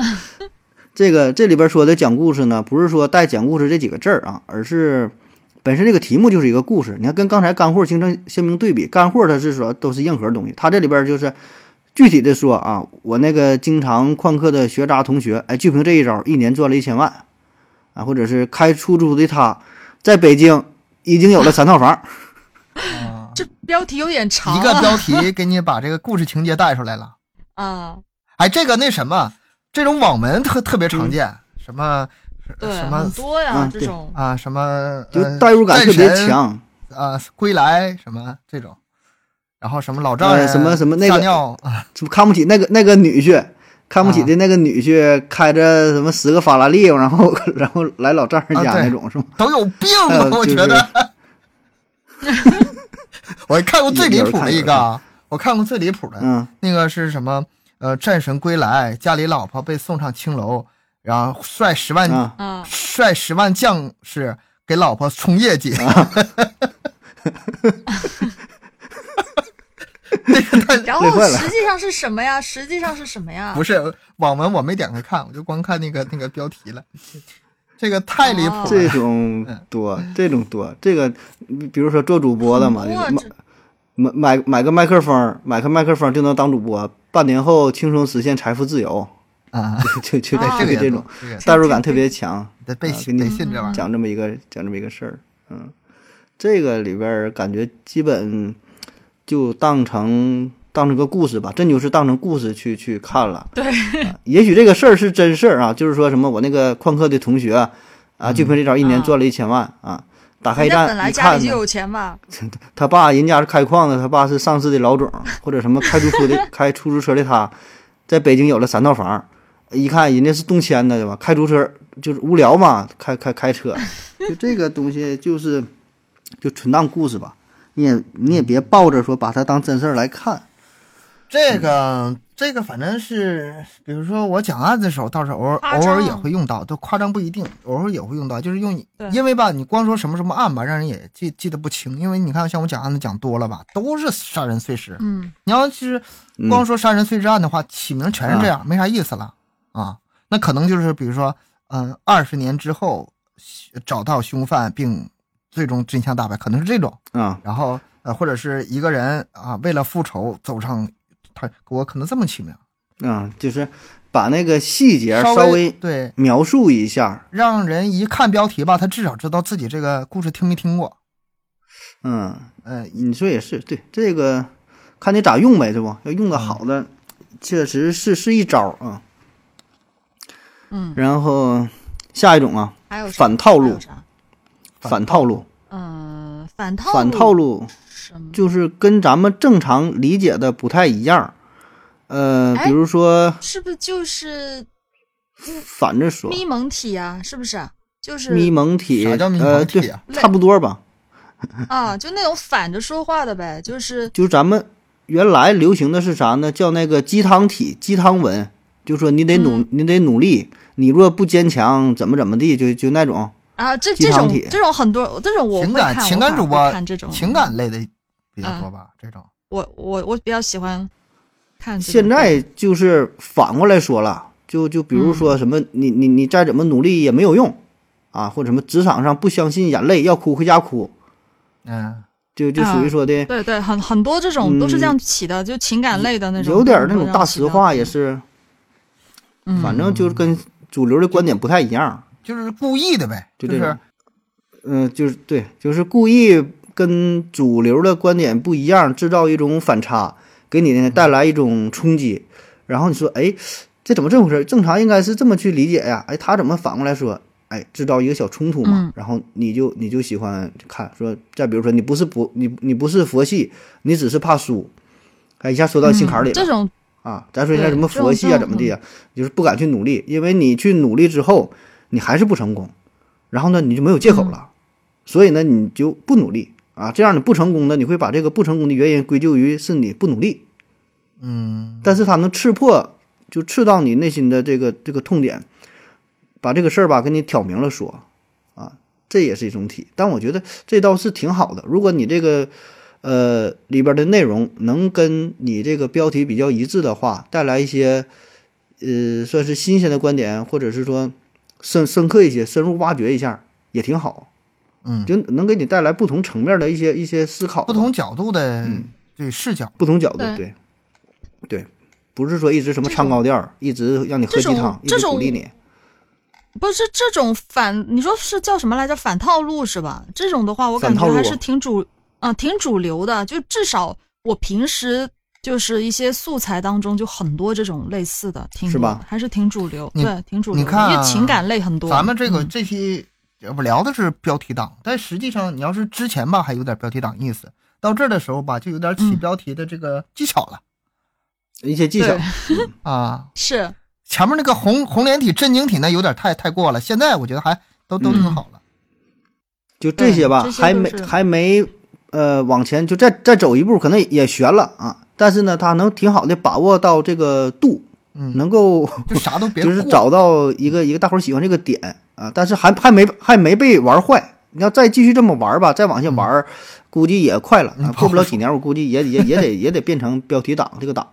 *laughs* 这个这里边说的讲故事呢，不是说带讲故事这几个字儿啊，而是本身这个题目就是一个故事。你看，跟刚才干货形成鲜明对比，干货它是说都是硬核东西，它这里边就是具体的说啊，我那个经常旷课的学渣同学，哎，就凭这一招，一年赚了一千万啊，或者是开出租的他，在北京已经有了三套房。*laughs* 标题有点长、啊，一个标题给你把这个故事情节带出来了。*laughs* 啊，哎，这个那什么，这种网文特特别常见，什么，什么多呀，这种。啊，什么就呃代入感特别强，啊，归来什么这种，然后什么老丈人呃什么什么那个撒尿啊，看不起那个那个女婿，看不起的那个女婿开着什么十个法拉利，然后然后来老丈人家那种是吗？都有病还有啊！我就是觉得，*laughs* 我看过最离谱的一个啊，我看过最离谱的，嗯，那个是什么？呃，战神归来，家里老婆被送上青楼，然后率十万、率十万将士给老婆冲业绩。*laughs* 然后实际上是什么呀？实际上是什么呀？不是网文，我没点开看，我就光看那个那个标题了。这个太离谱哦。了。这种多，这种多，这个比比如说做主播的嘛，买买买个麦克风，买个麦克风就能当主播，半年后轻松实现财富自由，啊，就就就这个也这种代入感特别强。得被啊给你得信这玩意儿。讲这么一个讲这么一个事儿，嗯，这个里边儿感觉基本就当成当成个故事吧，真就是当成故事去去看了。对。啊也许这个事儿是真事儿啊，就是说什么我那个旷课的同学啊，啊就凭这招一年啊。赚了一千万啊，打开一站人家本来一看呢，家里就有钱吧？*laughs* 他爸人家是开矿的，他爸是上市的老总，或者什么开出租的 *laughs* 开出租车的他，在北京有了三套房，一看人家是动迁的对吧？开出租车就是无聊嘛，开开开车，*laughs* 就这个东西就是就纯当故事吧，你也你也别抱着说把它当真事儿来看，这个这个反正是，比如说我讲案子的时候，倒是偶尔偶尔也会用到，都夸张不一定，偶尔也会用到，就是用对，因为吧，你光说什么什么案吧，让人也记记得不清，因为你看像我讲案子讲多了吧，都是杀人碎尸，嗯，你要是嗯光说杀人碎尸案的话，起名全是这样，没啥意思了啊。那可能就是比如说，嗯，二十年之后找到凶犯并最终真相大白，可能是这种。啊，然后呃，或者是一个人啊，为了复仇走上他，我可能这么起名，啊，就是把那个细节稍稍微对，描述一下，让人一看标题吧，他至少知道自己这个故事听没听过。嗯，呃，你说也是，对这个看你咋用呗，对不？要用的好的，确实是是一招啊。嗯，然后下一种啊，还有反套路？反套路，嗯，反套反套路？就是跟咱们正常理解的不太一样。呃，哎比如说是不是就是反着说，咪蒙体啊？是不是？就是咪蒙体，啥叫咪呃，对蒙体啊，差不多吧。啊，就那种反着说话的呗，就是就是咱们原来流行的是啥呢？叫那个鸡汤体、鸡汤文，就说你得努，嗯你得努力，你若不坚强，怎么怎么地，就就那种。啊，这这种体这种很多这种我情感情感主播看这种情感类的比较多吧，这种。我我我比较喜欢看。现在就是反过来说了，就就比如说什么，你你你再怎么努力也没有用啊，或者什么职场上不相信眼泪，要哭回家哭，嗯，就就属于说的对对，很很多这种都是这样起的，就情感类的那种，有点那种大实话也是，嗯反正就是跟主流的观点不太一样。就是故意的呗，就这种嗯，就是对，就是故意跟主流的观点不一样，制造一种反差，给你呢带来一种冲击。然后你说，哎，这怎么这么回事？正常应该是这么去理解呀。哎，他怎么反过来说？哎，制造一个小冲突嘛。嗯然后你就你就喜欢看说，再比如说你不是不你你不是佛系，你只是怕输，哎，一下说到心坎里了。嗯这种啊，咱说一下什么佛系啊，怎么地啊，就是不敢去努力，因为你去努力之后，你还是不成功，然后呢，你就没有借口嗯了，所以呢，你就不努力啊，这样你不成功的，你会把这个不成功的原因归咎于是你不努力，嗯，但是他能刺破，就刺到你内心的这个这个痛点，把这个事儿吧给你挑明了说，啊，这也是一种体，但我觉得这倒是挺好的，如果你这个。呃，里边的内容能跟你这个标题比较一致的话，带来一些呃，算是新鲜的观点，或者是说深深刻一些、深入挖掘一下，也挺好。嗯，就能给你带来不同层面的一些一些思考，不同角度的嗯对视角，不同角度，对对对，不是说一直什么唱高调，一直让你喝鸡这种汤，一这种直鼓励你。不是这种反，你说是叫什么来着？反套路是吧？这种的话，我感觉还是挺主啊、挺主流的。就至少我平时就是一些素材当中就很多这种类似的，挺是吧还是挺主流，对，挺主流。你看啊因为情感类很多。咱们这个嗯这期要不聊的是标题党，但实际上你要是之前吧还有点标题党意思，到这儿的时候吧就有点起嗯标题的这个技巧了、一些技巧对，*laughs* 啊。是前面那个红红连体、震惊体那有点太太过了，现在我觉得还都都挺好了。就这些吧，些还没还没呃往前就再再走一步，可能也悬了啊。但是呢，他能挺好的把握到这个度，嗯，能够就啥都别 *laughs* 就是找到一个一个大伙儿喜欢这个点啊，但是还还没还没被玩坏。你要再继续这么玩吧，再往下玩儿，估计也快了啊！嗯过不了几年，我估计也也也得也得变成标题党这个党。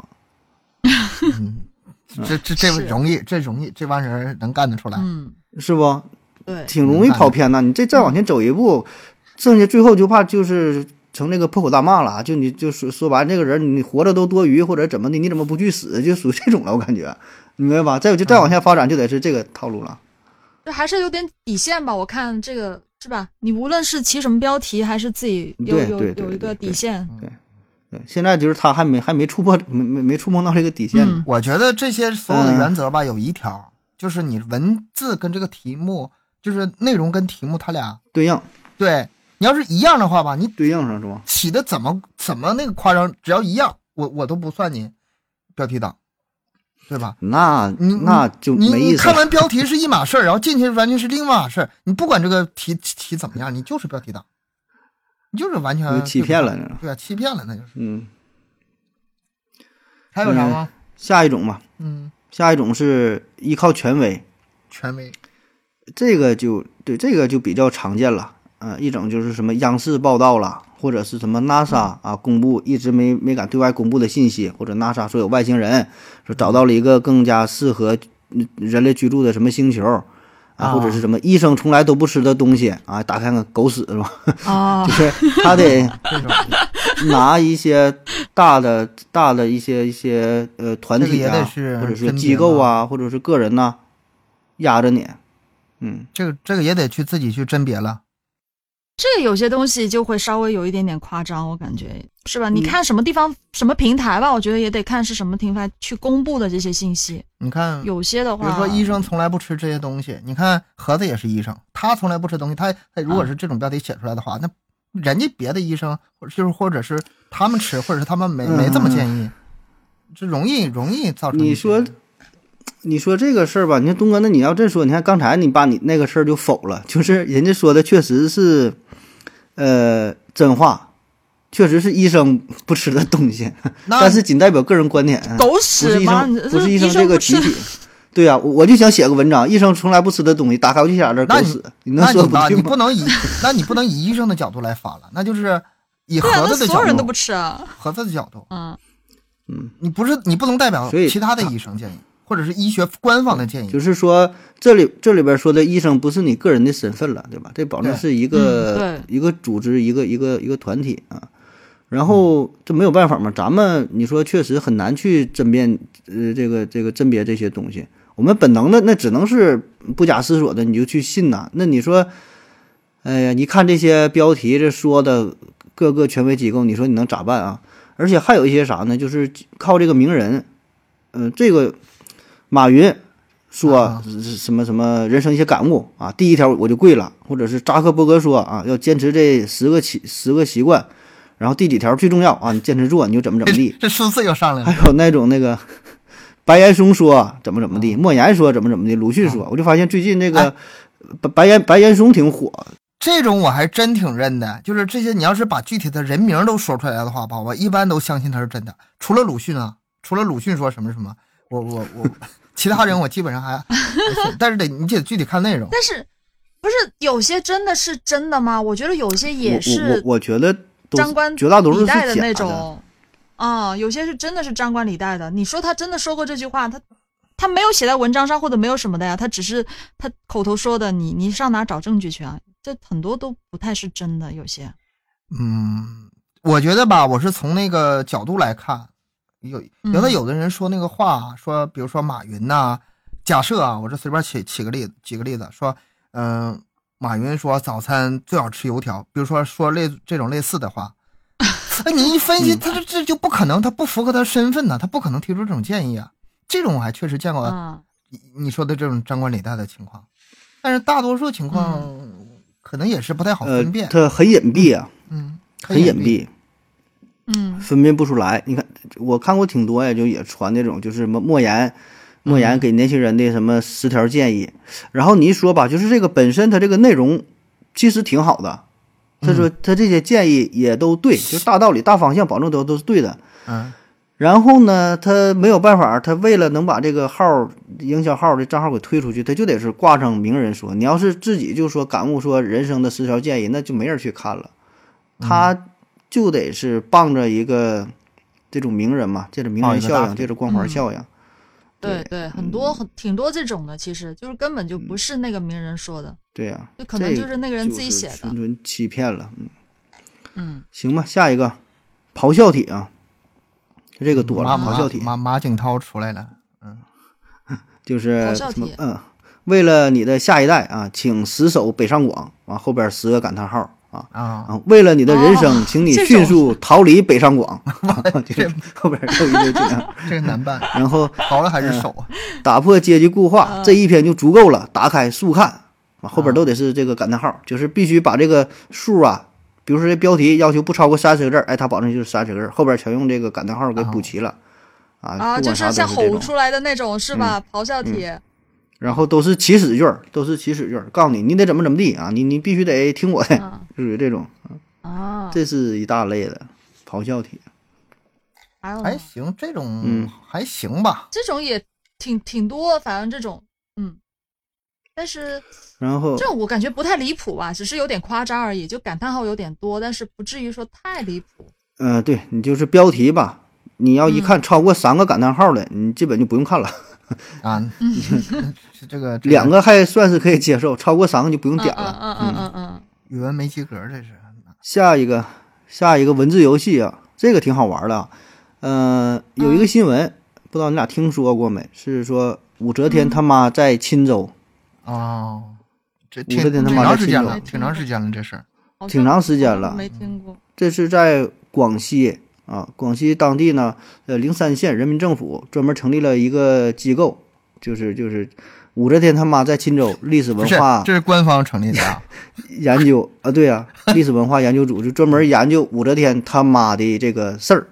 *laughs* 这这这容易，这容易，这帮人能干得出来。嗯，是不？对，挺容易跑偏的。你这再往前走一步，剩下最后就怕就是成那个破口大骂了，就你就说说白，这个人你活着都多余或者怎么的，你怎么不去死？就属于这种了，我感觉，你明白吧？再就再往下发展，就得是这个套路了。就还是有点底线吧。我看这个是吧？你无论是起什么标题，还是自己有有对对对有一个底线。对对，现在就是他还没还没触破，没没没触碰到这个底线。嗯我觉得这些所有的嗯原则吧，有一条就是你文字跟这个题目，就是内容跟题目，它俩对应对你要是一样的话吧，你对应上是吧？起的怎么怎么那个夸张，只要一样，我我都不算你标题党，对吧？那你那就你没意思了。你看完标题是一码事儿，然后进去完全是另外码事儿。你不管这个题题怎么样，你就是标题党，你就是完全欺骗了对啊，欺骗了那就是。嗯，还有啥吗？下一种吧，嗯，下一种是依靠权威，权威。这个就对这个就比较常见了。呃，一种就是什么央视报道了，或者是什么 NASA 啊公布一直没没敢对外公布的信息，或者 NASA 说有外星人，说找到了一个更加适合嗯人类居住的什么星球。啊，啊或者是什么医生从来都不吃的东西啊，打开看狗屎是吧？啊 *laughs* 就，是他得 *laughs* 拿一些大的大的一些一些呃团体啊，或者是机构啊，或者是个人呐、压着你。嗯，这个这个也得去自己去甄别了。这个有些东西就会稍微有一点点夸张，我感觉是吧？你嗯看什么地方、什么平台吧，我觉得也得看是什么平台去公布的这些信息。你看，有些的话，比如说医生从来不吃这些东西，你看盒子也是医生，他从来不吃东西，他他如果是这种标题写出来的话，那人家别的医生或者就是或者是他们吃，或者是他们没没这么建议，这容易容易造成。你说你说这个事儿吧，你看东哥，那你要这说，你看刚才你把你那个事儿就否了，就是人家说的确实是，呃，真话，确实是医生不吃的东西，但是仅代表个人观点，嗯狗不是医屎吗？你生，不是医生这个集体。对呀、我我就想写个文章，医生从来不吃的东西，打开我就写俩字儿那你狗屎，你能说那你吧，对吗？你不能以 *laughs* 那你不能以医生的角度来发了，那就是以盒子的角度所有人都不，吃啊。盒子的角度，嗯嗯，你不是你不能代表所以其他的医生建议，或者是医学官方的建议。就是说，这里这里边说的医生不是你个人的身份了，对吧？这保证是一个、嗯一个组织，一个一个一个团体啊。然后这没有办法嘛，咱们你说确实很难去甄别，呃，这个这个甄别这些东西。我们本能的那只能是不假思索的你就去信呐。那你说，哎呀，你看这些标题这说的各个权威机构，你说你能咋办啊？而且还有一些啥呢？就是靠这个名人，嗯、这个马云说什么什么人生一些感悟啊，第一条我就跪了，或者是扎克伯格说啊，要坚持这十个习十个习惯，然后第几条最重要啊，你坚持做你就怎么怎么地。这数字又上来了还，有那种那个 *laughs* 白岩松说怎么怎么地，莫言说怎么怎么地，鲁迅说，我就发现最近这个哎白白岩白岩松挺火，这种我还真挺认的。就是这些，你要是把具体的人名都说出来的话吧，我一般都相信他是真的。除了鲁迅啊，除了鲁迅说什么什么，我我我，其他人我基本上还 *laughs* 但是得你得具体看内容。但是不是有些真的是真的吗？我觉得有些也是我我觉得张冠绝大多数是假李戴的那种，啊、有些是真的是张冠李戴的。你说他真的说过这句话，他他没有写在文章上或者没有什么的呀，他只是他口头说的，你你上哪找证据去啊？这很多都不太是真的，有些嗯，我觉得吧，我是从那个角度来看，有有的嗯有的人说那个话，说比如说马云呐、假设啊，我这随便起起个例子，举个例子说，嗯、马云说早餐最好吃油条，比如说说类这种类似的话，*laughs* 哎，你一分析，他这这就不可能，他不符合他身份呐，他不可能提出这种建议啊。这种我还确实见过嗯，你你说的这种张冠李戴的情况，但是大多数情况可能也是不太好呃分辨，，它很隐蔽啊，嗯，很隐蔽。蔽。嗯分辨不出来。你看，我看过挺多呀，就也传那种，就是什么莫言，莫言给年轻人的什么十条建议。然后你一说吧，就是这个本身它这个内容其实挺好的，他说他这些建议也都对，就是大道理、大方向保证都都是对的。嗯然后呢，他没有办法，他为了能把这个号营销号的账号给推出去，他就得是挂上名人说。你要是自己就说感悟说人生的十条建议，那就没人去看了。他就得是傍着一个这种名人嘛，借着名人效应，一个大腿借着光环嗯。效应。对对，很多很挺多这种的，其实就是根本就不是那个名人说的，对呀、就可能就是那个人自己写的。纯。纯欺骗了。嗯，嗯，行吧，下一个咆哮体啊，这个多了，咆哮体马马景涛出来了，嗯。*laughs* 就是咆哮体什么嗯，为了你的下一代啊，请死守北上广，完后边十个感叹号啊。啊，啊，为了你的人生，哦请你迅速逃离北上广。*laughs* 这后边有一堆这样，*laughs* 这个难办，然后逃了还是守啊？打破阶级固化，嗯这一篇就足够了。打开速看，啊，后边啊都得是这个感叹号，就是必须把这个数啊，比如说这标题要求不超过三十个字儿，哎，它保证就是三十个字儿，后边全用这个感叹号给补齐了。啊，啊，就是像吼出来的那种是吧？咆哮体，然后都是起始句儿，都是起始句儿，告诉你你得怎么怎么地啊，你你必须得听我的，嗯就属于这种，啊，这是一大类的咆哮体。还行，这种嗯还行吧。这种也挺挺多，反正这种，嗯，但是然后这我感觉不太离谱吧，只是有点夸张而已，就感叹号有点多，但是不至于说太离谱。嗯、对你就是标题吧，你要一嗯看超过三个感叹号的，你基本就不用看了。*laughs* 啊，*laughs* 是这个两个还算是可以接受，超过三个就不用嗯嗯点了。嗯嗯。嗯嗯，语文没及格，这是。下一个，下一个文字游戏啊，这个挺好玩的啊。呃，有一个新闻，不知道你俩听说过没？是说武则天他妈在钦州，哦，这武则天他妈的亲手长时间了，挺长时间了，这事儿。挺长时间了。没听过。这是在广西啊，广西当地呢，呃，灵山县人民政府专门成立了一个机构，就是就是武则天他妈在钦州历史文化这是官方成立的啊？*laughs* 研究啊，对呀、历史文化研究组就专门研究武则天他妈的这个事儿，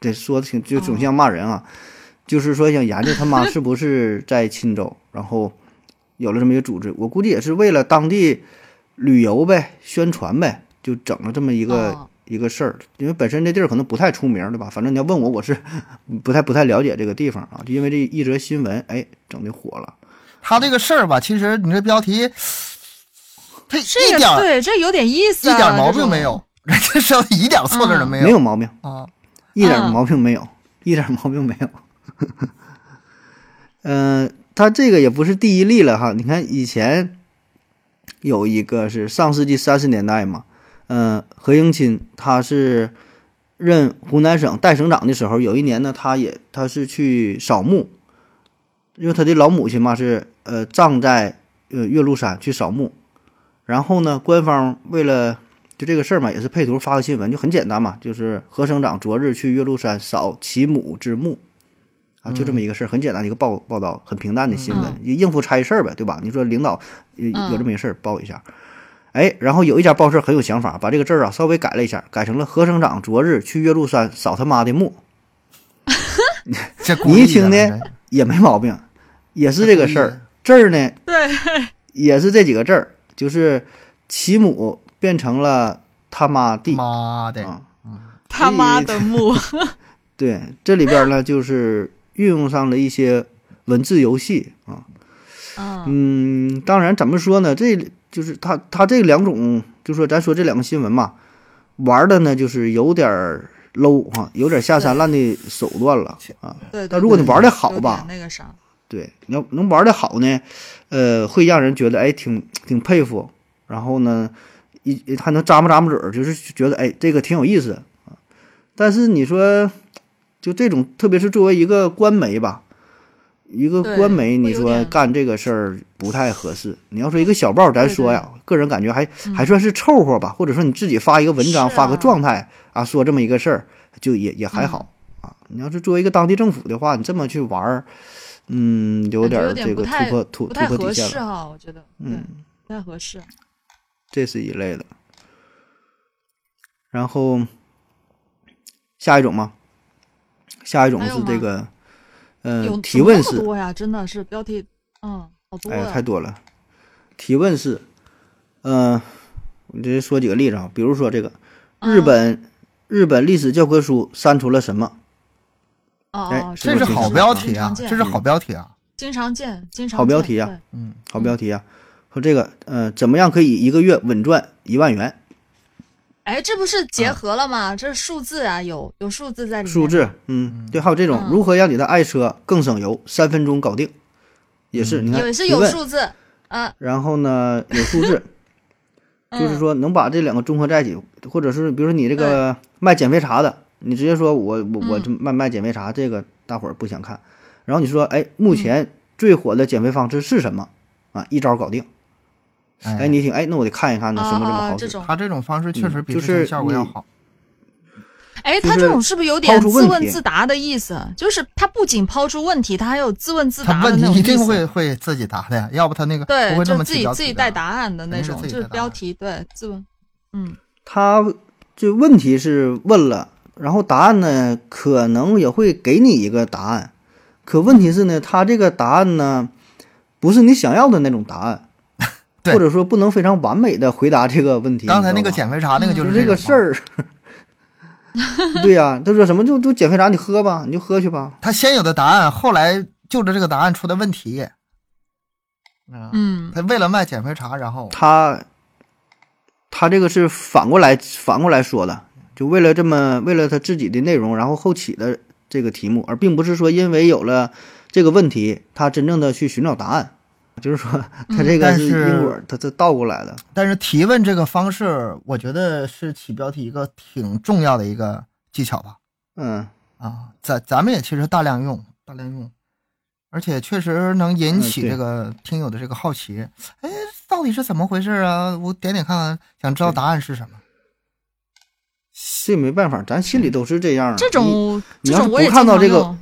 这说的挺就总像骂人啊，就是说想研究他妈是不是在钦州，然后有了这么一个组织，我估计也是为了当地旅游呗、宣传呗，就整了这么一个、哦一个事儿。因为本身这地儿可能不太出名，对吧？反正你要问我，我是 *laughs* 不太不太了解这个地方啊，就因为这一则新闻，哎，整的火了。他这个事儿吧，其实你这标题，他这个一点儿对，这有点意思、啊，一点毛病没有。*laughs* 这是一点错字都没有。没有毛病。啊，一点嗯毛病没有，一点毛病没有。嗯、*laughs* 他这个也不是第一例了哈。你看以前有一个是上世纪三十年代嘛，嗯、何应钦他是任湖南省代省长的时候，有一年呢，他也他是去扫墓，因为他的老母亲嘛是呃葬在呃岳麓山去扫墓，然后呢，官方为了就这个事儿嘛，也是配图发个新闻，就很简单嘛，就是何省长昨日去岳麓山扫其母之墓，啊，就这么一个事儿，很简单的一个报报道，很平淡的新闻，应付差事儿呗，对吧？你说领导有有这么一个事儿报一下，哎，然后有一家报社很有想法，把这个字儿啊稍微改了一下，改成了何省长昨日去岳麓山扫他妈的墓，*laughs* 你一听呢也没毛病，也是这个事儿，字儿呢 *laughs* 对，也是这几个字儿，就是其母变成了他妈的妈的，啊。他妈的墓，*laughs* 对，这里边呢就是运用上了一些文字游戏啊。嗯嗯，当然怎么说呢？这就是他他这两种，就说咱说这两个新闻嘛，玩的呢就是有点儿 low 哈、有点下三滥的手段了啊。对。但如果你玩的好吧，那个啥，对，你要能玩的好呢，呃，会让人觉得哎挺挺佩服，然后呢，一还能咂摸咂摸嘴儿，就是觉得哎这个挺有意思啊。但是你说，就这种，特别是作为一个官媒吧，一个官媒，你说干这个事儿不太合适。你要说一个小报，咱说呀，个人感觉还嗯还算是凑合吧，或者说你自己发一个文章，是发个啊状态啊，说这么一个事儿，就也也还嗯好啊。你要是作为一个当地政府的话，你这么去玩儿。嗯，有点儿这个突破突突破底线了，适哈，我觉得，嗯，不太合适。这是一类的。然后下一种嘛，下一种是这个，呃有，提问式，怎么那么多呀，真的是标题，嗯，好多哎太多了。提问是，嗯、我直接说几个例子啊，比如说这个日嗯本、日本历史教科书删除了什么？哎哦哦，这是好标题啊，这是好标题啊。经常见，经常好标题啊嗯，好标题啊，说这个，呃，怎么样可以一个月稳赚一万元？哎，这不是结合了吗？这是数字啊，有有数字在里面。数字，嗯，对，还有这种嗯如何让你的爱车更省油，三分钟搞定，也是，你看也是有数字，啊，然后呢有数字，*laughs* 就是说能把这两个综合在一起，或者是比如说你这个卖减肥茶的，你直接说我我我嗯这卖卖减肥茶，这个大伙儿不想看。然后你说，哎，目前最火的减肥方式是什么啊？一招搞定。哎，哎，你一听，哎，那我得看一看，那啊什么这么好使？啊这种，他这种方式确实比嗯就是之前效果要好。哎，就是他这种是不是有点自问自答的意思？就是他不仅抛出问题，他还有自问自答的那种问题一定会会自己答的呀，要不他那个对就自己自己带答案的那种，就是标题对自问，嗯。他就问题是问了，然后答案呢，可能也会给你一个答案，可问题是呢，他这个答案呢，不是你想要的那种答案，对或者说不能非常完美的回答这个问题。刚才那个减肥茶那个就就是这个，事儿。*laughs* 对呀、他说什么就就减肥茶，你喝吧，你就喝去吧。他先有的答案，后来就着这个答案出的问题。啊，嗯他为了卖减肥茶，然后他他这个是反过来反过来说的，就为了这么为了他自己的内容，然后后起的这个题目，而并不是说因为有了这个问题，他真正的去寻找答案。就是说，*laughs* 他这个是因果，他这倒过来的。但是提问这个方式，我觉得是起标题一个挺重要的一个技巧吧。嗯，啊，咱咱们也其实大量用，大量用，而且确实能引起这个听友的这个好奇。哎，到底是怎么回事啊？我点点看看，想知道答案是什么。这没办法，咱心里都是这样的。这种你要是不看到这个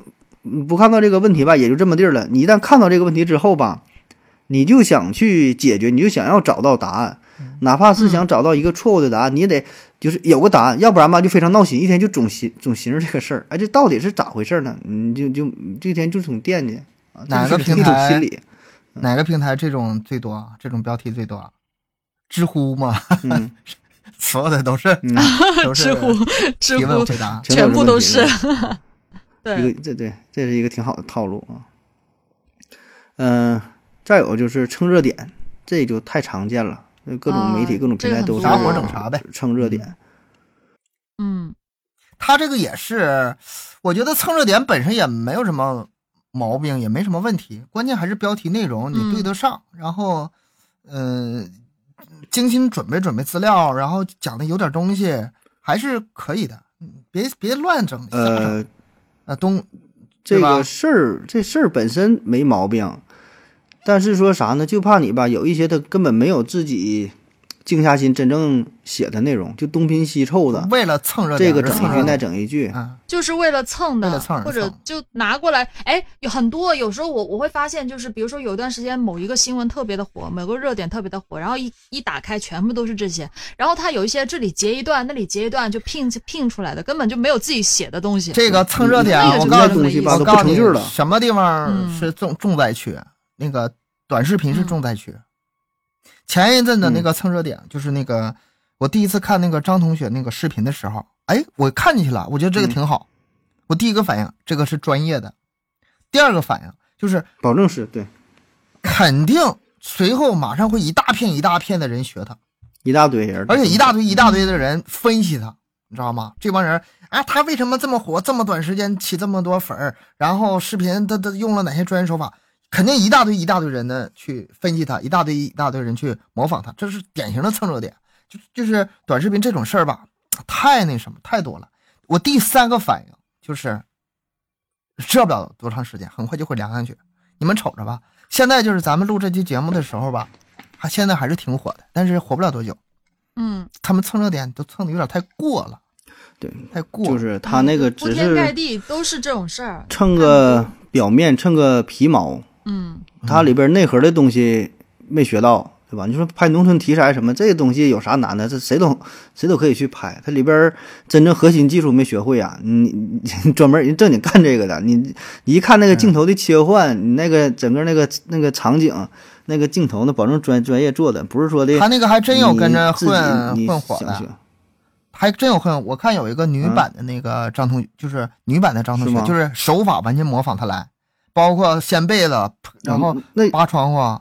不看到这个问题吧，也就这么地儿了。你一旦看到这个问题之后吧，你就想去解决，你就想要找到答案，哪怕是想找到一个错误的答案，你也得就是有个答案，要不然吧就非常闹心，一天就总寻总寻思这个事儿，哎，这到底是咋回事呢？你就就这天就总惦记啊，哪个平台心理？哪个平台这种最多啊？这种标题最多啊？知乎嘛，嗯 *laughs* 所有的都是嗯，*laughs* 都是知乎 *laughs* 知乎回答。全全部都是对一个这对这是一个挺好的套路啊。嗯、再有就是蹭热点，这就太常见了，各种媒体、啊各种平台都是这个很多啥火整啥呗。蹭热点。嗯他这个也是，我觉得蹭热点本身也没有什么毛病，也没什么问题，关键还是标题内容你对得上，然后，嗯、精心准备准备资料，然后讲的有点东西，还是可以的，嗯别别乱整，呃，啊东，这个事儿，这事儿本身没毛病，但是说啥呢？就怕你吧，有一些他根本没有自己静下心真正写的内容，就东拼西凑的，为了蹭热点这个整一句整一句，啊，就是为了蹭的，蹭或者就拿过来。哎，有很多有时候我我会发现，就是比如说有一段时间某一个新闻特别的火，某个热点特别的火，然后一一打开全部都是这些，然后他有一些这里截一段，那里截一段，就拼拼出来的，根本就没有自己写的东西。这个蹭热点，那个就我告诉你，我告诉你都不成句了什么地方嗯是重重灾区，那个短视频是嗯重灾区。前一阵的那个蹭热点，就是那个我第一次看那个张同学那个视频的时候，哎，我看进去了，我觉得这个嗯挺好。我第一个反应，这个是专业的；第二个反应就是保证是对肯定随后马上会一大片一大片的人学他。一大堆人，而且一大堆一大堆的人分析他，你知道吗？这帮人，啊，他为什么这么火？这么短时间起这么多粉儿？然后视频他他用了哪些专业手法？肯定一大堆一大堆人呢去分析他，一大堆一大堆人去模仿他，这是典型的蹭热点。就就是短视频这种事儿吧，太那什么太多了。我第三个反应就是，热不了多长时间，很快就会凉下去。你们瞅着吧，现在就是咱们录这期节目的时候吧，还现在还是挺火的，但是火不了多久。嗯，他们蹭热点都蹭的有点太过了，对，太过了。就是他那个只铺天盖地都是这种事儿。蹭个表面，蹭个皮毛，嗯，它里边内核的东西没学到，对吧？你说拍农村题材什么，这些东西有啥难的？这谁都谁都可以去拍。它里边真正核心技术没学会啊！你你专门人正经干这个的，你你一看那个镜头的切换，你那个整个那个那个场景，那个镜头，呢保证专专业做的，不是说的他那个还真有跟着混混火的，还真有混。我看有一个女版的那个张同，就是女版的张同学，是就是手法完全模仿他来，包括掀被子，然后嗯那扒窗户，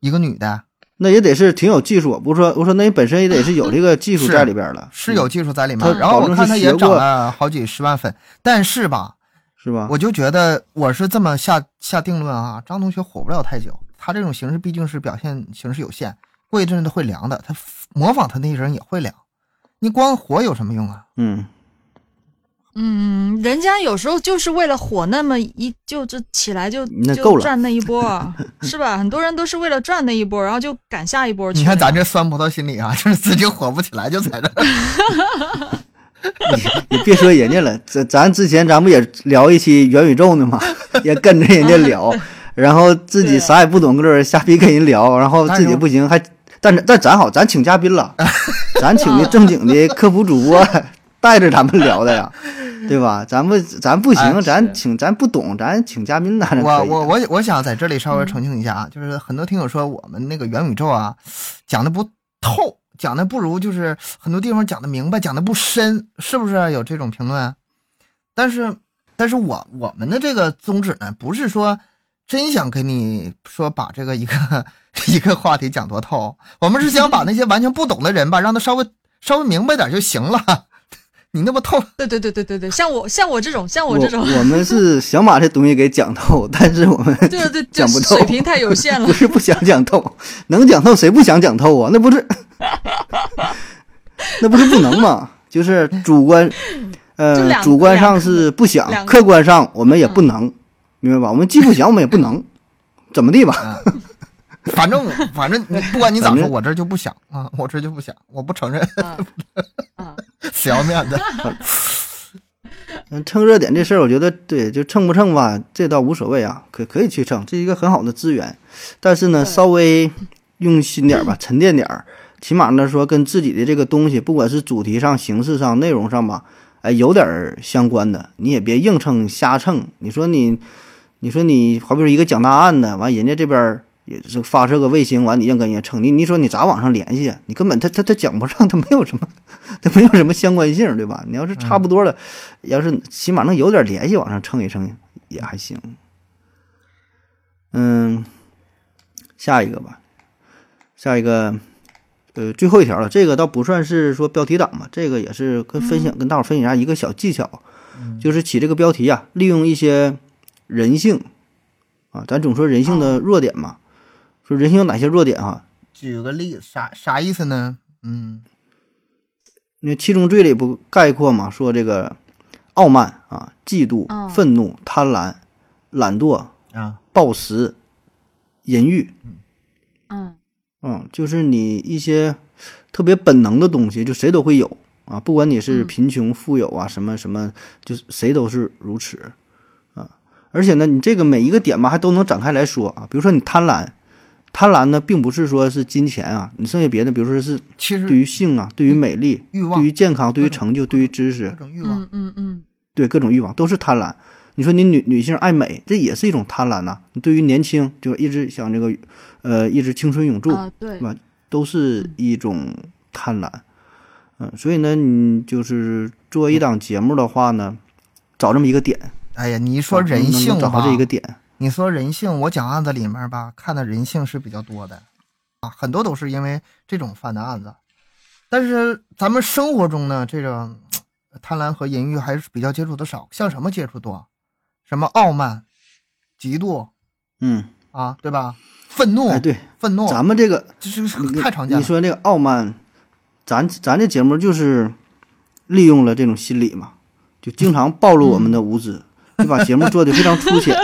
一个女的，那也得是挺有技术。不是说我说那你本身也得是有这个技术在里边了，是有技术在里面。他然后我看他也涨了好几十万粉，但是吧，是吧？我就觉得我是这么下下定论啊，张同学火不了太久，他这种形式毕竟是表现形式有限，过一阵子会凉的，他模仿他那些人也会凉。你光火有什么用啊？嗯，嗯，人家有时候就是为了火那么一就就起来就就那够了赚那一波，*laughs* 是吧？很多人都是为了赚那一波，然后就赶下一波去。你看咱这酸葡萄心理啊，*laughs* 就是自己火不起来就在这儿。*laughs* 你别说人家了，咱咱之前咱不也聊一期元宇宙呢吗？也跟着人家聊，然后自己啥也不懂，搁这瞎逼跟人聊，然后自己不行还，但是但咱好，咱请嘉宾了，咱请的正经的科普主播带着咱们聊的呀，*laughs* 对吧？咱们咱不哎行，是咱请咱不懂，咱请嘉宾当然我。我我我想在这里稍微澄清一下啊，就是很多听友说我们那个元宇宙啊，讲的不透，讲的不如就是很多地方讲的明白，讲的不深，是不是有这种评论？但是，但是我我们的这个宗旨呢，不是说真想跟你说把这个一个 *laughs* 一个话题讲多透，我们是想把那些完全不懂的人吧，让他稍微稍微明白点就行了。你那么透，对对对对对对，像我像我这种像我我这种，我们是想把这东西给讲透，但是我们对对对，讲不透水平太有限了 *laughs* 不。是不想讲透，能讲透谁不想讲透啊？那不是，*laughs* 那不是不能吗？就是主观，就呃，主观上是不想，客观上我们也不能，明白吧？我们既不想，我们也不能，*laughs* 怎么地吧？反正反正你不管你咋说，我这就不想啊，我这就不想，我不承认，啊啊，死要面子。*laughs* 嗯，蹭热点这事儿，我觉得对，就蹭不蹭吧，这倒无所谓啊，可可以去蹭，这是一个很好的资源。但是呢，稍微用心点儿吧，沉淀点儿，起码呢说跟自己的这个东西，不管是主题上、形式上、内容上吧，哎，有点儿相关的，你也别硬蹭瞎蹭。你说你，你说你，好比说一个讲大案的，完人家这边儿也是发射个卫星，完你硬跟人家蹭，你你说你咋往上联系啊？你根本他他他讲不上，他没有什么，他没有什么相关性，对吧？你要是差不多了，要是起码能有点联系，往上蹭一蹭也还行。嗯，下一个吧，下一个，呃，最后一条了，这个倒不算是说标题党吧，这个也是跟分享、跟大伙分享一下一个小技巧，就是起这个标题啊，利用一些人性啊，咱总说人性的弱点嘛，说人性有哪些弱点啊？举个例子，啥啥意思呢？嗯那七宗罪里不概括嘛，说这个傲慢啊、嫉妒、嗯愤怒、贪婪、懒惰、啊，暴食、淫欲，嗯嗯，就是你一些特别本能的东西，就谁都会有啊，不管你是嗯贫穷富有啊，什么什么，就是谁都是如此啊。而且呢，你这个每一个点吧，还都能展开来说啊。比如说你贪婪，贪婪呢，并不是说是金钱啊，你剩下别的，比如说是其实对于性啊，对于美丽、欲望对于健康、对于成就、对于知各识，种欲望，嗯嗯嗯，对各种欲望都是贪婪。你说你女女性爱美，这也是一种贪婪呐、你对于年轻，就一直想这个，呃，一直青春永驻，啊对，吧？都是一种贪婪。嗯，所以呢，你就是做一档节目的话呢，找这么一个点，哎呀，你一说人性找到，这一个点，你说人性，我讲案子里面吧，看的人性是比较多的，啊，很多都是因为这种犯的案子。但是咱们生活中呢，这个呃贪婪和淫欲还是比较接触的少，像什么接触多？什么傲慢、嫉妒嗯，啊，对吧？愤怒，哎，对，愤怒，咱们这个这就是你太常见了。你说那个傲慢，咱咱这节目就是利用了这种心理嘛，就经常暴露我们的无知，*laughs* 就把节目做的非常粗浅。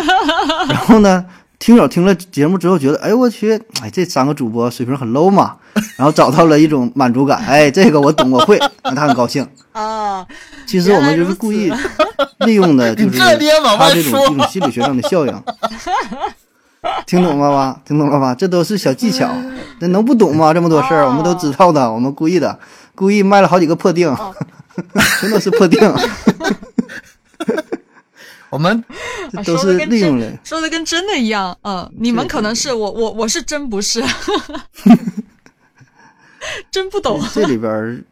*laughs* 然后呢，听友听了节目之后觉得，哎我去，哎这三个主播水平很 low 嘛，*laughs* 然后找到了一种满足感，哎这个我懂我会，*laughs* 那他很高兴。啊，其实我们就是故意利用的，就是他这种说这种心理学上的效应。听懂了吧？听懂了吧？这都是小技巧，那能不懂吗？这么多事儿，哦我们都知道的，我们故意的，故意卖了好几个破腚，哦全都是破腚，我们 *laughs* 啊都是利用了。说的跟真的一样，嗯，你们可能是我我我是真不是，*laughs* 真不懂。这里边儿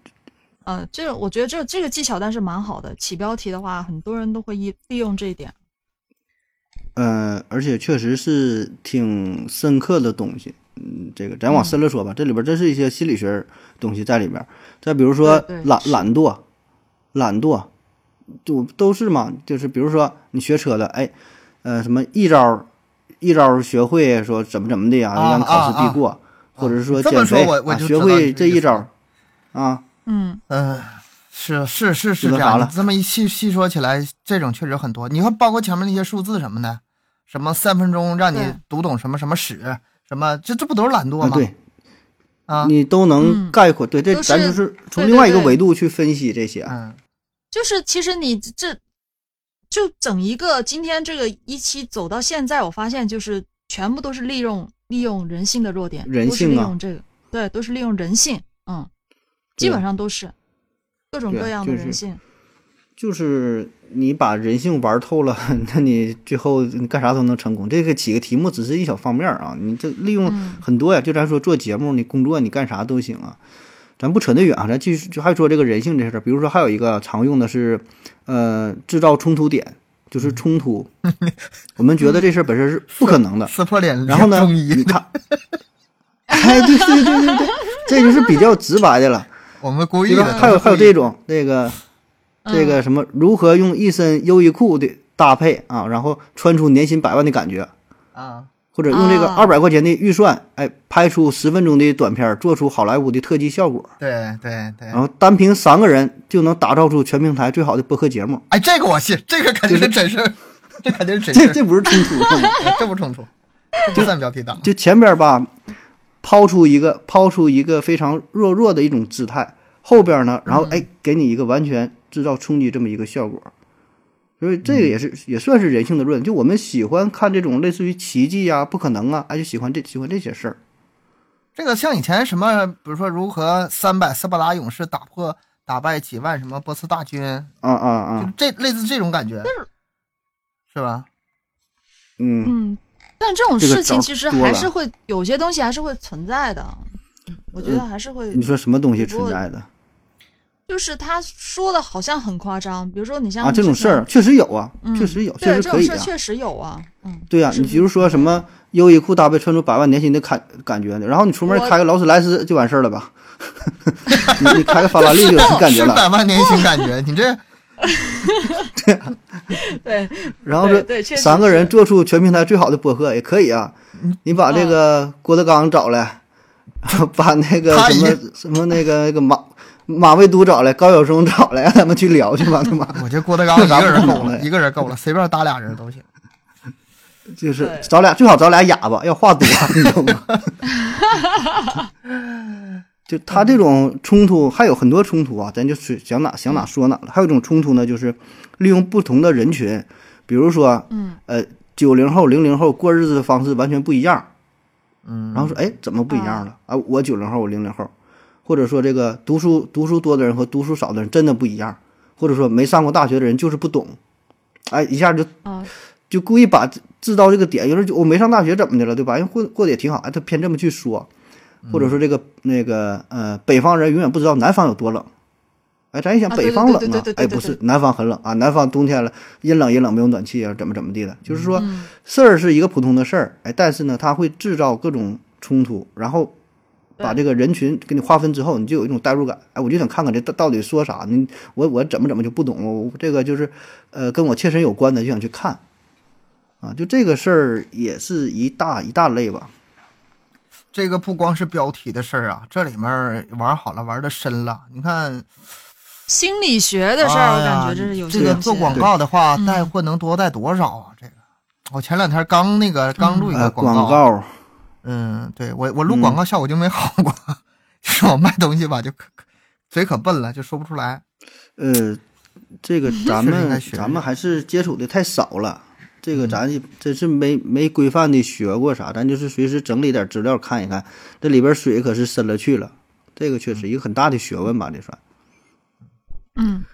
呃，*laughs* 这个我觉得这这个技巧但是蛮好的。起标题的话，很多人都会利利用这一点。呃，而且确实是挺深刻的东西。嗯，这个咱往深了说吧，这里边真是一些心理学东西在里边。再比如说懒是懒惰，懒惰，就都是嘛。就是比如说你学车的，哎，呃，什么一招儿一招儿学会说怎么怎么的呀，啊让你考试啊必过，或者是说这么减肥说我我啊，学就知道你会这一招儿啊，嗯，嗯，是是是是这样这么一细细说起来，这种确实很多。你看，包括前面那些数字什么的，什么三分钟让你读懂什么什么史，什么这这不都是懒惰啊，吗？对啊，你都能嗯概括。对，这咱就是是从另外一个维度去分析这些。嗯，就是其实你这就整一个今天这个一期走到现在，我发现就是全部都是利用利用人性的弱点，人性啊利用这个，对，都是利用人性，嗯，基本上都是各种各样的人性，就是你把人性玩透了，*laughs* 那你最后你干啥都能成功。这个几个题目只是一小方面啊，你这利用嗯很多呀。就咱说做节目，你工作你干啥都行啊。咱不扯那远啊，咱继续就还说这个人性这事儿。比如说还有一个常用的是，呃，制造冲突点，就是冲突。*laughs* 我们觉得这事儿本身是不可能的，撕破脸，然后呢，你看，*laughs* 哎，对对对对对，这就是比较直白的了。*laughs* 我们故意的。还有还有这种，种那个嗯这个什么，如何用一身优衣库的搭配啊，然后穿出年薪百万的感觉，啊，或者用这个啊二百块钱的预算，哎，拍出十分钟的短片，做出好莱坞的特技效果，对对对然。后单凭三个人就能打造出全平台最好的播客节目，哎，这个我信，这个肯定是真事儿，这肯定是真事儿，这不是冲突吗？*laughs* 哎这不冲突，这不算标题党。就前边吧，抛出一个抛出一个非常弱弱的一种姿态，后边呢，然后哎，给你一个完全制造冲击这么一个效果。所以这个也是、也算是人性的弱点，就我们喜欢看这种类似于奇迹呀、不可能啊，哎，就喜欢这喜欢这些事儿。这个像以前什么，比如说如何三百斯巴达勇士打破打败几万什么波斯大军，啊啊就啊，这类似这种感觉，是吧？嗯，嗯，但这种事情其实还是会有些东西还是会存在的，我觉得还是会你说什么东西存在的就是他说的好像很夸张，比如说你像啊？这种事儿确实有啊，嗯确实有，确实可以啊。这种事确实有啊，嗯，对呀、是你比如说什么优衣库搭配穿出百万年薪的感感觉呢，然后你出门开个劳斯莱斯就完事儿了吧？*laughs* 你你开个法拉利就 *laughs* 有感觉了。百万年薪感觉，你这 *laughs* 对，对然后这对对确实三个人做出全平台最好的播客也可以啊。你把这个郭德纲找来，把那个什么什么那个那个马马未都找来，高晓松找来，让他们去聊去吧，*laughs* 他妈我觉得郭德纲一个人够了，一个人够了，随便搭俩人都行。就是找俩最好找俩哑巴，要话多，*laughs* 你懂吗？*laughs* 就他这种冲突还有很多冲突啊，咱就是想哪想哪说哪了。还有一种冲突呢，就是利用不同的人群，比如说，嗯，呃，九零后、零零后过日子的方式完全不一样，嗯，然后说，哎，怎么不一样了啊？我九零后，我零零后，或者说这个读书读书多的人和读书少的人真的不一样，或者说没上过大学的人就是不懂，哎，一下就啊，就故意把制制造这个点，有人就我没上大学怎么的了，对吧？因为过过得也挺好，哎，他偏这么去说，或者说这个那个呃，北方人永远不知道南方有多冷，哎，咱一想啊北方冷啊哎，不是，南方很冷啊，南方冬天了阴冷阴冷没有暖气啊，怎么怎么地的，就是说嗯。事儿是一个普通的事儿，哎，但是呢，它会制造各种冲突，然后把这个人群给你划分之后，你就有一种代入感，哎，我就想看看这到到底说啥呢？我我怎么怎么就不懂，我这个就是呃跟我切身有关的，就想去看。啊，就这个事儿也是一大一大类吧。这个不光是标题的事儿啊，这里面玩好了，玩的深了。你看，心理学的事儿，我感觉这是有这个些做广告的话，嗯带货能多带多少啊？这个，我前两天刚那个刚录一呃，个广告，告，嗯，对我我录广告效果就没好过，*laughs* 就是我卖东西吧，就可可嘴可笨了，就说不出来。呃，这个 *laughs* 咱们咱们还是接触的太少了。这嗯个咱也真是没没规范的学过啥，咱就是随时整理点资料看一看，这里边水可是深了去了。这个确实一个很大的学问吧，这算。嗯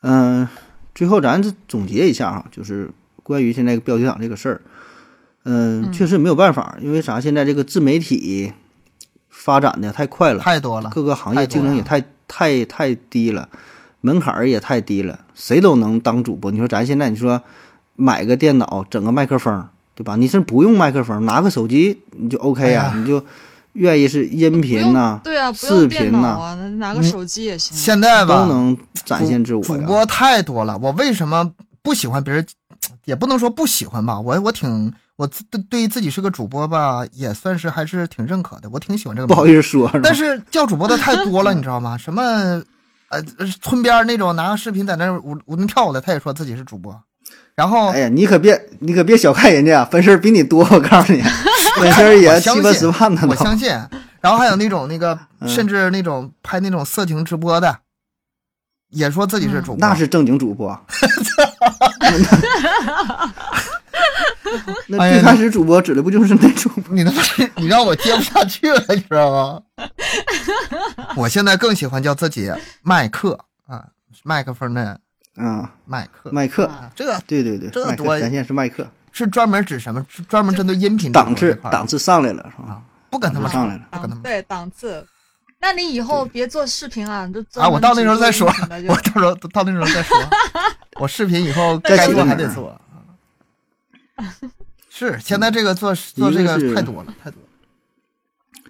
嗯，最后咱这总结一下啊，就是关于现在标题党这个事儿，嗯，嗯确实没有办法，因为啥？现在这个自媒体发展的太快了，太多了，各个行业竞争也太太太低了，门槛儿也太低了，谁都能当主播。你说咱现在你说买个电脑，整个麦克风，对吧？你是不用麦克风，拿个手机你就 OK 呀、哎你就愿意是音频呐、对啊，视频呐、啊，拿个手机也行。现在吧都能展现自我。主播太多了，我为什么不喜欢别人？也不能说不喜欢吧，我我挺我自对对于自己是个主播吧，也算是还是挺认可的，我挺喜欢这个。不好意思说，是但是叫主播的太多了，你知道吗？什么呃村边那种拿个视频在那舞舞动跳舞的，他也说自己是主播。然后哎呀，你可别你可别小看人家，粉丝比你多，我告诉你，*laughs* 粉丝也七八十，万呢。我相信。然后还有那种那个，*laughs* 嗯甚至那种拍那种色情直播的，也说自己是主播。那是正经主播。*laughs* *laughs* 那最开始主播指的不就是那种吗？你他妈是你让我接不下去了，你知道吗？*laughs* 我现在更喜欢叫自己麦克啊，麦克风的啊，麦克。麦克，啊这对对对，麦多咱现在是麦克，是专门指什么？是专门针对音频档次档次上来了是吧？不跟他们上来了不跟他们对档次。那你以后别做视频了，你就专啊！我到那时候再说我到时候到那时候再说。我视频以后该做说还得做。*laughs* 是，现在这个做做这个是太多了，太多了。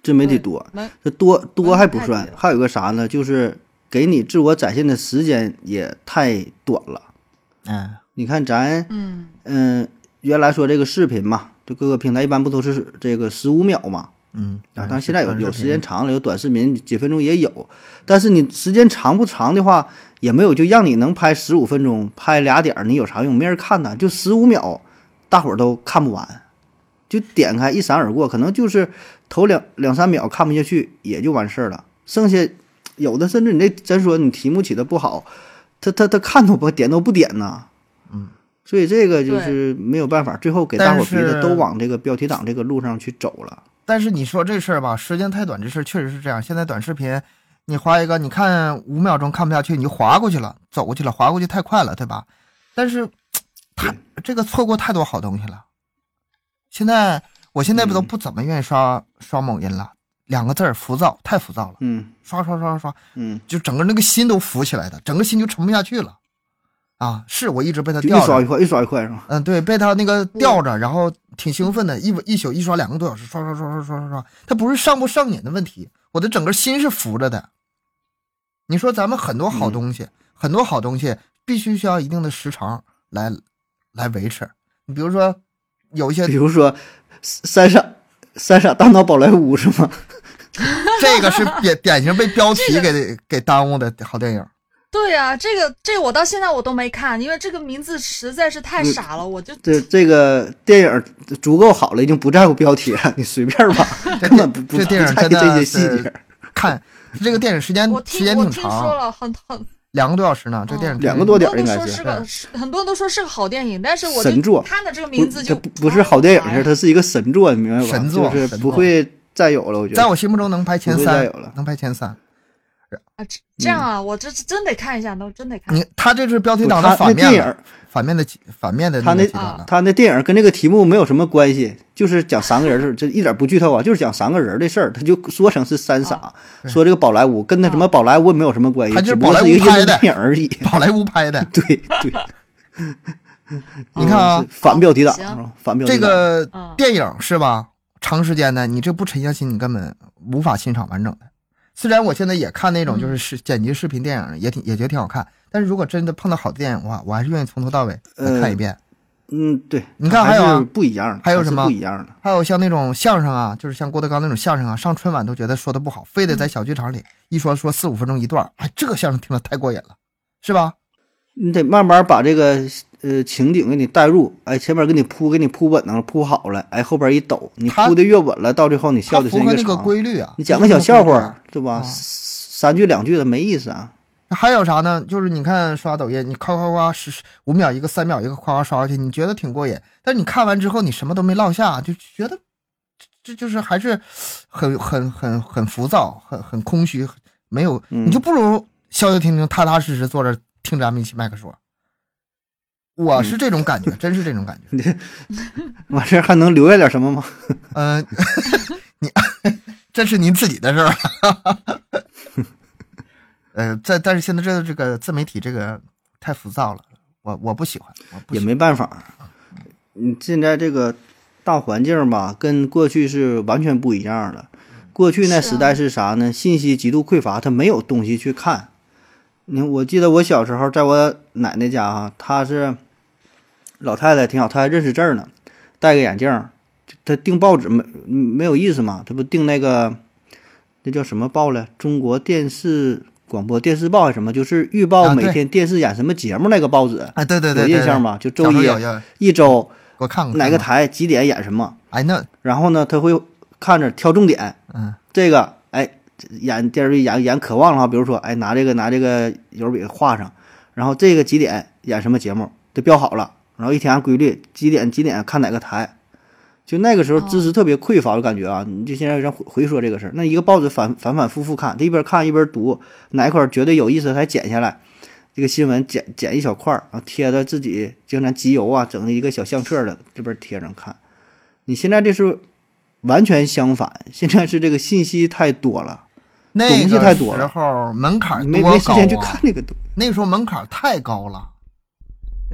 自媒体多，这多多还不，算还有个啥呢？就是给你自我展现的时间也太短了。嗯你看咱嗯嗯、原来说这个视频嘛，就各个平台一般不都是这个十五秒嘛？嗯啊，当然现在有有时间长了，有短视频几分钟也有，但是你时间长不长的话，也没有就让你能拍十五分钟，拍俩点儿，你有啥用？没人看呐，就十五秒，大伙儿都看不完，就点开一闪而过，可能就是头两两三秒看不下去，也就完事儿了。剩下有的甚至你这真说你题目起的不好，他他他看都不点都不点呐。嗯，所以这个就是没有办法，最后给大伙儿逼的都往这个标题党这个路上去走了。但是你说这事儿吧，时间太短，这事儿确实是这样。现在短视频，你划一个，你看五秒钟看不下去，你就划过去了，走过去了，划过去太快了，对吧？但是，他这个错过太多好东西了。现在，我现在不都嗯不怎么愿意刷、刷某音了，两个字儿浮躁，太浮躁了，嗯刷刷刷刷刷，嗯。就整个那个心都浮起来的，整个心就沉不下去了。啊，是我一直被他吊着一刷一，块，一刷一块是吧？嗯，对，被他那个吊着，然后挺兴奋的，一一宿一刷两个多小时，刷刷刷刷刷刷刷。他不是上不上瘾的问题，我的整个心是浮着的。你说咱们很多好东西，很多好东西必须需要一定的时长来来维持。你比如说有一些比如说三傻三傻大闹宝莱坞是吗？*laughs* 这个是典典型被标题给给耽误的好电影。对呀、这个这个我到现在我都没看，因为这个名字实在是太傻了，我就这这个电影足够好了，已经不在乎标题了，你随便吧，这根本不不这电影不在意真的这些细节。*laughs* 看这个电影时间我时间挺听我听说长，了，很很两个多小时呢。这个电影两个多点应该是多人都说是个很多人都说是个好电影，但是我神作就看的这个名字就不不是好电影哎是，它是一个神作，你明白吧？神作就是不会再有了，我觉得。在我心目中能排前三不会再有了，能排前三。啊这这样啊，我这真得看一下，都真得看。你他这是标题党他那的反面电影，反面的反面的他那。他那电影跟这个题目没有什么关系，就是讲三个人儿，这一点不剧透啊，就是讲三个人的事儿，他就说成是三傻，对说这个宝莱坞跟那什么宝莱坞没有什么关系，他就是只不过宝莱是一个印度坞拍的电影而已。*laughs* 宝莱坞拍的，*laughs* 对对，*laughs* 你看啊，反标题党？反标题党这个嗯电影是吧？长时间的，你这不沉下心，你根本无法欣赏完整的。虽然我现在也看那种就是视剪辑视频电影，也挺也觉得挺好看，但是如果真的碰到好的电影的话，我还是愿意从头到尾再看一遍。嗯，对，你看还还有不一样的，还有什么不一样的？还有像那种相声啊，就是像郭德纲那种相声啊，上春晚都觉得说的不好，非得在小剧场里一说说四五分钟一段儿，哎，这个相声听得太过瘾了，是吧？你得慢慢把这个呃情景给你带入，哎，前面给你铺给你铺稳当了，铺好了，哎，后边一抖，你铺的越稳了，到最后你笑的时符合那个间越长。规律啊。你讲个小笑话，对吧？啊三句两句的没意思啊。还有啥呢？就是你看刷抖音，你夸夸夸十五秒一个，三秒一个，夸夸刷过去，你觉得挺过瘾。但你看完之后，你什么都没落下，就觉得这这就是还是很很很很浮躁，很很空虚，没有，嗯你就不如消消停停、踏踏实实坐这儿听咱们一起麦克说。我是这种感觉，真是这种感觉。完事 *laughs* 儿还能留下点什么吗？嗯、*laughs* 你这是您自己的事儿。呃，在但是现在这个这个自媒体这个太浮躁了，我我不喜欢，我不也没办法。你现在这个大环境吧，跟过去是完全不一样的。过去那时代是啥呢？信息极度匮乏，他没有东西去看。你我记得我小时候在我奶奶家啊，她是老太太挺好，她还认识字儿呢。戴个眼镜儿，他订报纸没没有意思嘛？她不订那个那叫什么报了？中国电视广播电视报还是什么？就是预报每天电视演什么节目那个报纸，哎，对对对，有印象吗？就周一一周我看过哪个台几点演什么，哎，那然后呢，他会看着挑重点，嗯，这个哎演电视剧演演渴望的话，比如说哎拿这个拿这个油笔画上，然后这个几点演什么节目都标好了，然后一天按规律几点几点看哪个台，就那个时候知识特别匮乏，我感觉啊，你就现在让回回说这个事儿，那一个报纸反反反复复看，他一边看一边读，哪一块儿觉得有意思，他还剪下来。这个新闻剪剪一小块儿，然后贴在自己经常集邮啊，整的一个小相册的这边贴上看。你现在这是完全相反，现在是这个信息太多了，那个时候门槛没多高没时间去啊看这个东。那个时候门槛太高了，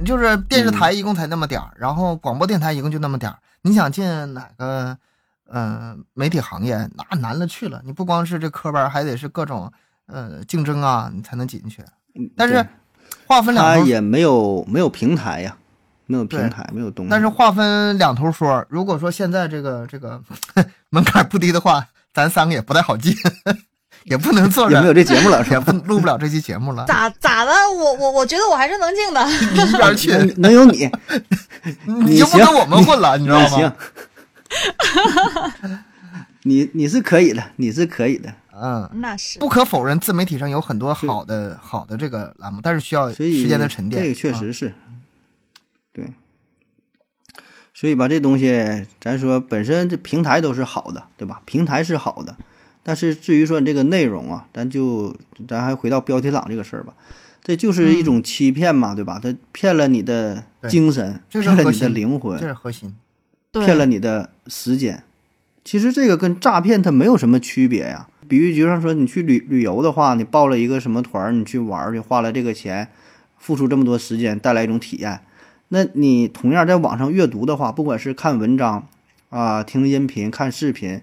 就是电视台一共才那么点儿，然后广播电台一共就那么点儿。你想进哪个呃媒体行业，那难了去了。你不光是这科班，还得是各种呃竞争啊，你才能进去。但是划分两头，它也没有没有平台呀，没有平台，没有东西。但是划分两头说。如果说现在这个这个 *laughs* 门槛不低的话，咱三个也不太好进，*laughs* 也不能做着，也没有这节目了，也？不录不了这期节目了。咋咋的？我我我觉得我还是能进的。*laughs* 你一边去，能能有你，*laughs* 你就不跟我们混了，你知道吗？行，你你是可以的，你是可以的，嗯，那是不可否认，自媒体上有很多好的好的这个栏目，但是需要时间的沉淀。这个确啊实是，对。所以吧，这东西咱说本身这平台都是好的，对吧？平台是好的，但是至于说你这个内容啊，咱就咱还回到标题党这个事儿吧，这就是一种欺骗嘛，对吧？他骗了你的精神，骗了你的灵魂这，是核心。骗了你的时间。其实这个跟诈骗它没有什么区别呀。比喻就像说你去旅旅游的话，你报了一个什么团儿，你去玩儿去，花了这个钱，付出这么多时间，带来一种体验。那你同样在网上阅读的话，不管是看文章啊、听音频、看视频，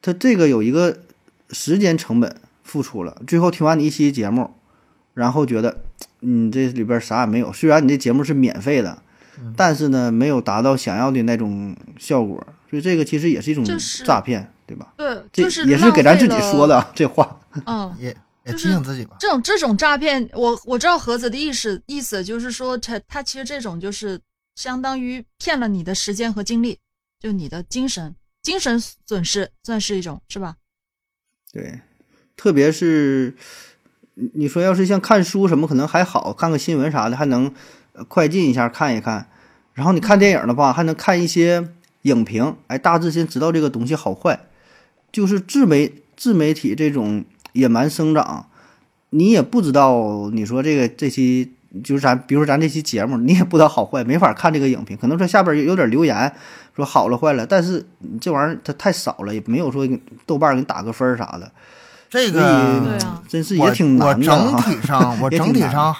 它这个有一个时间成本付出了。最后听完你一期节目，然后觉得你这里边啥也没有。虽然你这节目是免费的，但是呢，没有达到想要的那种效果，所以这个其实也是一种就是诈骗，对吧？对，这就是也是给咱自己说的。啊这话。*laughs* 嗯，也也提醒自己吧。这种这种诈骗，我我知道盒子的意思意思就是说，他他其实这种就是相当于骗了你的时间和精力，就你的精神精神损失，算是一种是吧？对，特别是你说要是像看书什么，可能还好看个新闻啥的，还能快进一下看一看。然后你看电影的话，还能看一些影评，哎，大致先知道这个东西好坏。就是自媒自媒体这种野蛮生长，你也不知道，你说这个这期就是咱，比如说咱这期节目，你也不知道好坏，没法看这个影评。可能说下边有有点留言说好了坏了，但是这玩意儿它太少了，也没有说豆瓣给你打个分儿啥的。这个对啊真是也挺难的我整啊。体上，我整体 *laughs* 上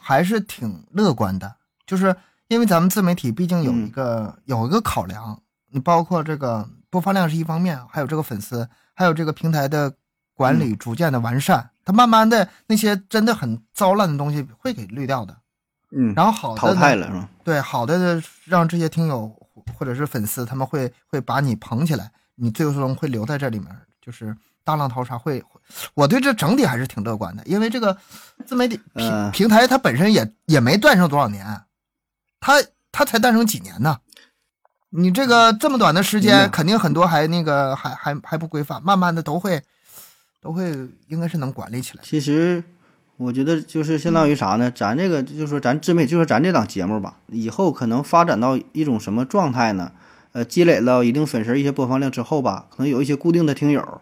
还是挺乐观的，就是因为咱们自媒体毕竟有嗯一个、有一个考量，你包括这个播放量是一方面，还有这个粉丝，还有这个平台的管嗯理逐渐的完善，它慢慢的那些真的很糟烂的东西会给滤掉的，嗯，然后好的淘汰了是吧？对，好的让这些听友或者是粉丝，他们会会把你捧起来，你最终会留在这里面，就是大浪淘沙会。我对这整体还是挺乐观的，因为这个自媒体平、呃平台它本身也也没诞生多少年，它它才诞生几年呢？你这个这么短的时间，肯定很多还那个还还还不规范，慢慢的都会都会应该是能管理起来。其实我觉得就是相当于啥呢？咱这个就是说咱自媒体，就是咱这档节目吧，以后可能发展到一种什么状态呢？呃，积累了一定粉丝一些播放量之后吧，可能有一些固定的听友，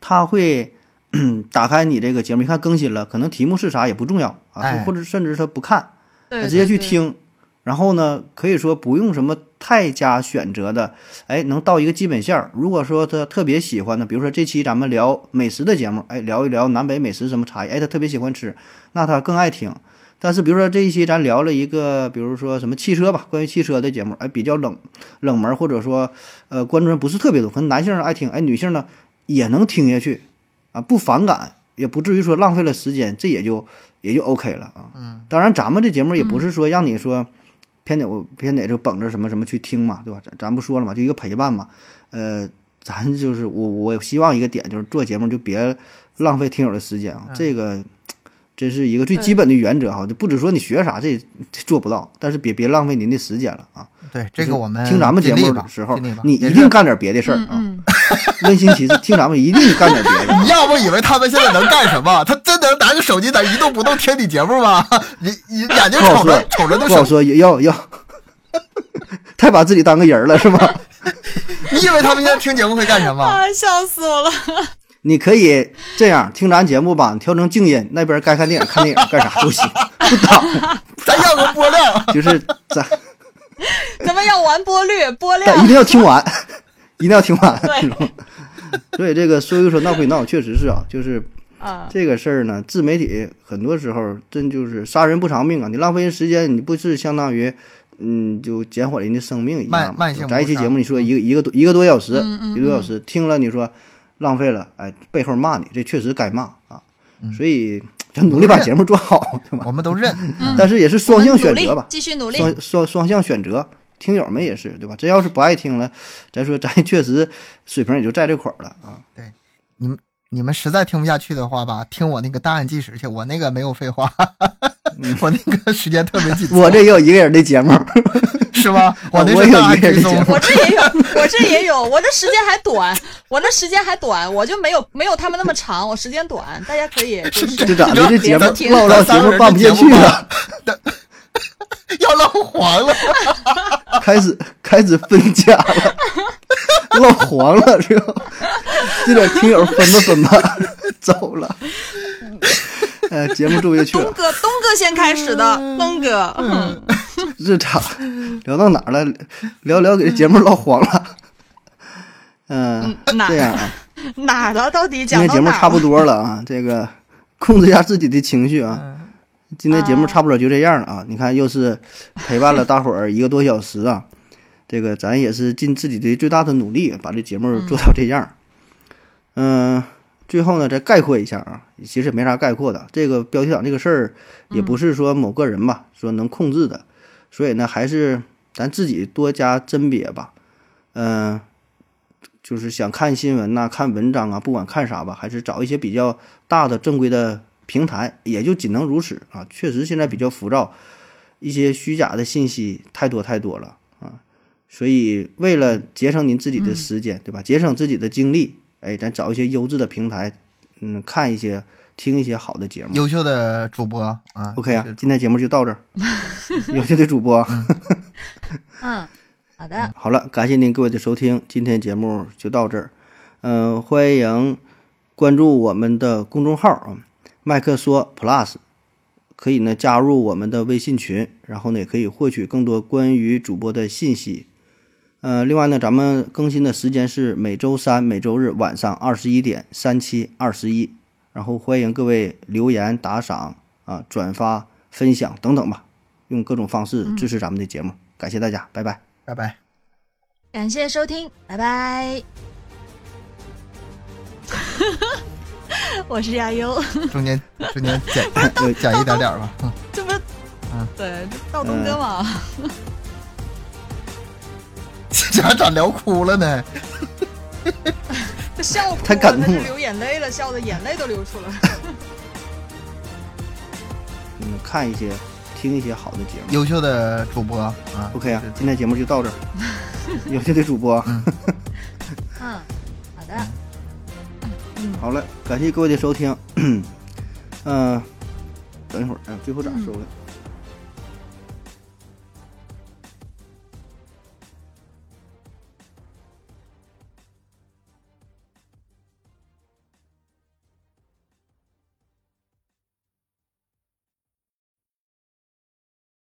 他会 *clears throat* 打开你这个节目，一看更新了，可能题目是啥也不重要啊，哎或者甚至他不看，他直接去对。听，然后呢，可以说不用什么太加选择的，哎，能到一个基本线儿。如果说他特别喜欢的，比如说这期咱们聊美食的节目，哎，聊一聊南北美食什么差异，哎，他特别喜欢吃，那他更爱听。但是比如说这一期咱聊了一个，比如说什么汽车吧，关于汽车的节目，哎，比较冷冷门，或者说呃关注人不是特别多，可能男性爱听，哎，女性呢也能听下去，啊，不反感，也不至于说浪费了时间，这也就也就 OK 了啊。嗯，当然，咱们这节目也不是说让你说偏得我偏得就绷着什么什么去听嘛，对吧？咱咱不说了嘛，就一个陪伴嘛。呃，咱就是我我希望一个点就是做节目就别浪费听友的时间啊，嗯这个这是一个最基本的原则哈，就不止说你学啥这这做不到，但是别别浪费您的时间了啊。对，这个我们听咱们节目的时候你一定干点别的事儿啊。*laughs* 温馨提示，听咱们一定干点别的。*laughs* 你要不以为他们现在能干什么？他真能拿个手机在一动不动听你节目吗？你你眼睛瞅着瞅着那手，不好说，要要，太把自己当个人了是吧？*laughs* 你以为他们现在听节目会干什么？啊，笑死我了。你可以这样听咱节目吧，你调成静音，那边该看电影看电影，干啥都行，不挡。咱要个波量，就是咱咱们要完播率、播量一。定要听完，*laughs* 一定要听完。所以 *laughs* 这个说归说闹归闹，确实是啊，就是啊，这个事儿呢，自媒体很多时候真就是杀人不偿命啊！你浪费人时间，你不是相当于，嗯，就减缓人的生命一样吗咱一期节目，你说一个一个多一个多小时，嗯嗯一个多小时，听了你说浪费了，哎，背后骂你，这确实该骂啊！嗯所以就努力把节目做好，*laughs* 对吧？我们都认。但是也是双向选择吧，继续努力。双双双向选择，听友们也是对吧？这要是不爱听了，咱说咱确实水平也就在这块儿了啊。对你们你们实在听不下去的话吧，听我那个档案计时去，我那个没有废话，*laughs* 我那个时间特别紧 *laughs* 凑，我这也有一个人的节目，*laughs* 是吗？我那我有一个人追踪的节，目我这也有，我这也有，我这时间还短，我那时间还短，我就没有没有他们那么长，我时间短，大家可以就是这咋的？这节目唠唠节目办不下去了，要唠黄了。开始开始分家了，唠黄了是吧？这点听友分吧分吧，走了。呃，节目做不下去了，东哥，东哥先开始的，东哥，嗯 *laughs* 日常聊到哪儿了？聊聊给这节目唠黄了。嗯，哪这样啊，哪儿了？到底今讲到哪儿天节目差不多了啊，这个控制一下自己的情绪啊。今天节目差不多就这样了啊！你看，又是陪伴了大伙儿一个多小时啊，这个咱也是尽自己的最大的努力把这节目做到这样。嗯、最后呢，再概括一下啊，其实也没啥概括的。这个标题党这个事儿，也不是说某个人吧，说能控制的，所以呢，还是咱自己多加甄别吧。嗯、就是想看新闻呐、看文章啊，不管看啥吧，还是找一些比较大的正规的平台，也就仅能如此啊。确实现在比较浮躁，一些虚假的信息太多太多了啊。所以为了节省您自己的时间，对吧？节省自己的精力，哎，咱找一些优质的平台，嗯，看一些、听一些好的节目。优秀的主播啊 OK 啊，今天节目就到这儿。*laughs* 优秀的主播，*laughs* 嗯，好的，好了，感谢您各位的收听，今天节目就到这儿。嗯、欢迎关注我们的公众号啊，麦克说 Plus，可以呢加入我们的微信群，然后呢也可以获取更多关于主播的信息。呃，另外呢，咱们更新的时间是每周三、每周日晚上二十一点，三七二十一。然后欢迎各位留言、打赏啊、转发、分享等等吧，用各种方式支持咱们的节目。感谢大家，拜拜。拜拜。感谢收听，拜拜。*laughs* 我是亚优，中间 *laughs* 中间剪剪一点点吧。嗯这不是，嗯对，这道东哥嘛，这还咋聊哭了呢？*laughs* 他笑哭了，太感动流眼泪了，笑的眼泪都流出来了。*laughs* 嗯，看一些、听一些好的节目。优秀的主播啊 OK 啊，今天节目就到这儿。*laughs* 优秀的主播，嗯，好的，好了，感谢各位的收听。嗯、*coughs* 等一会儿，哎，最后咋收的？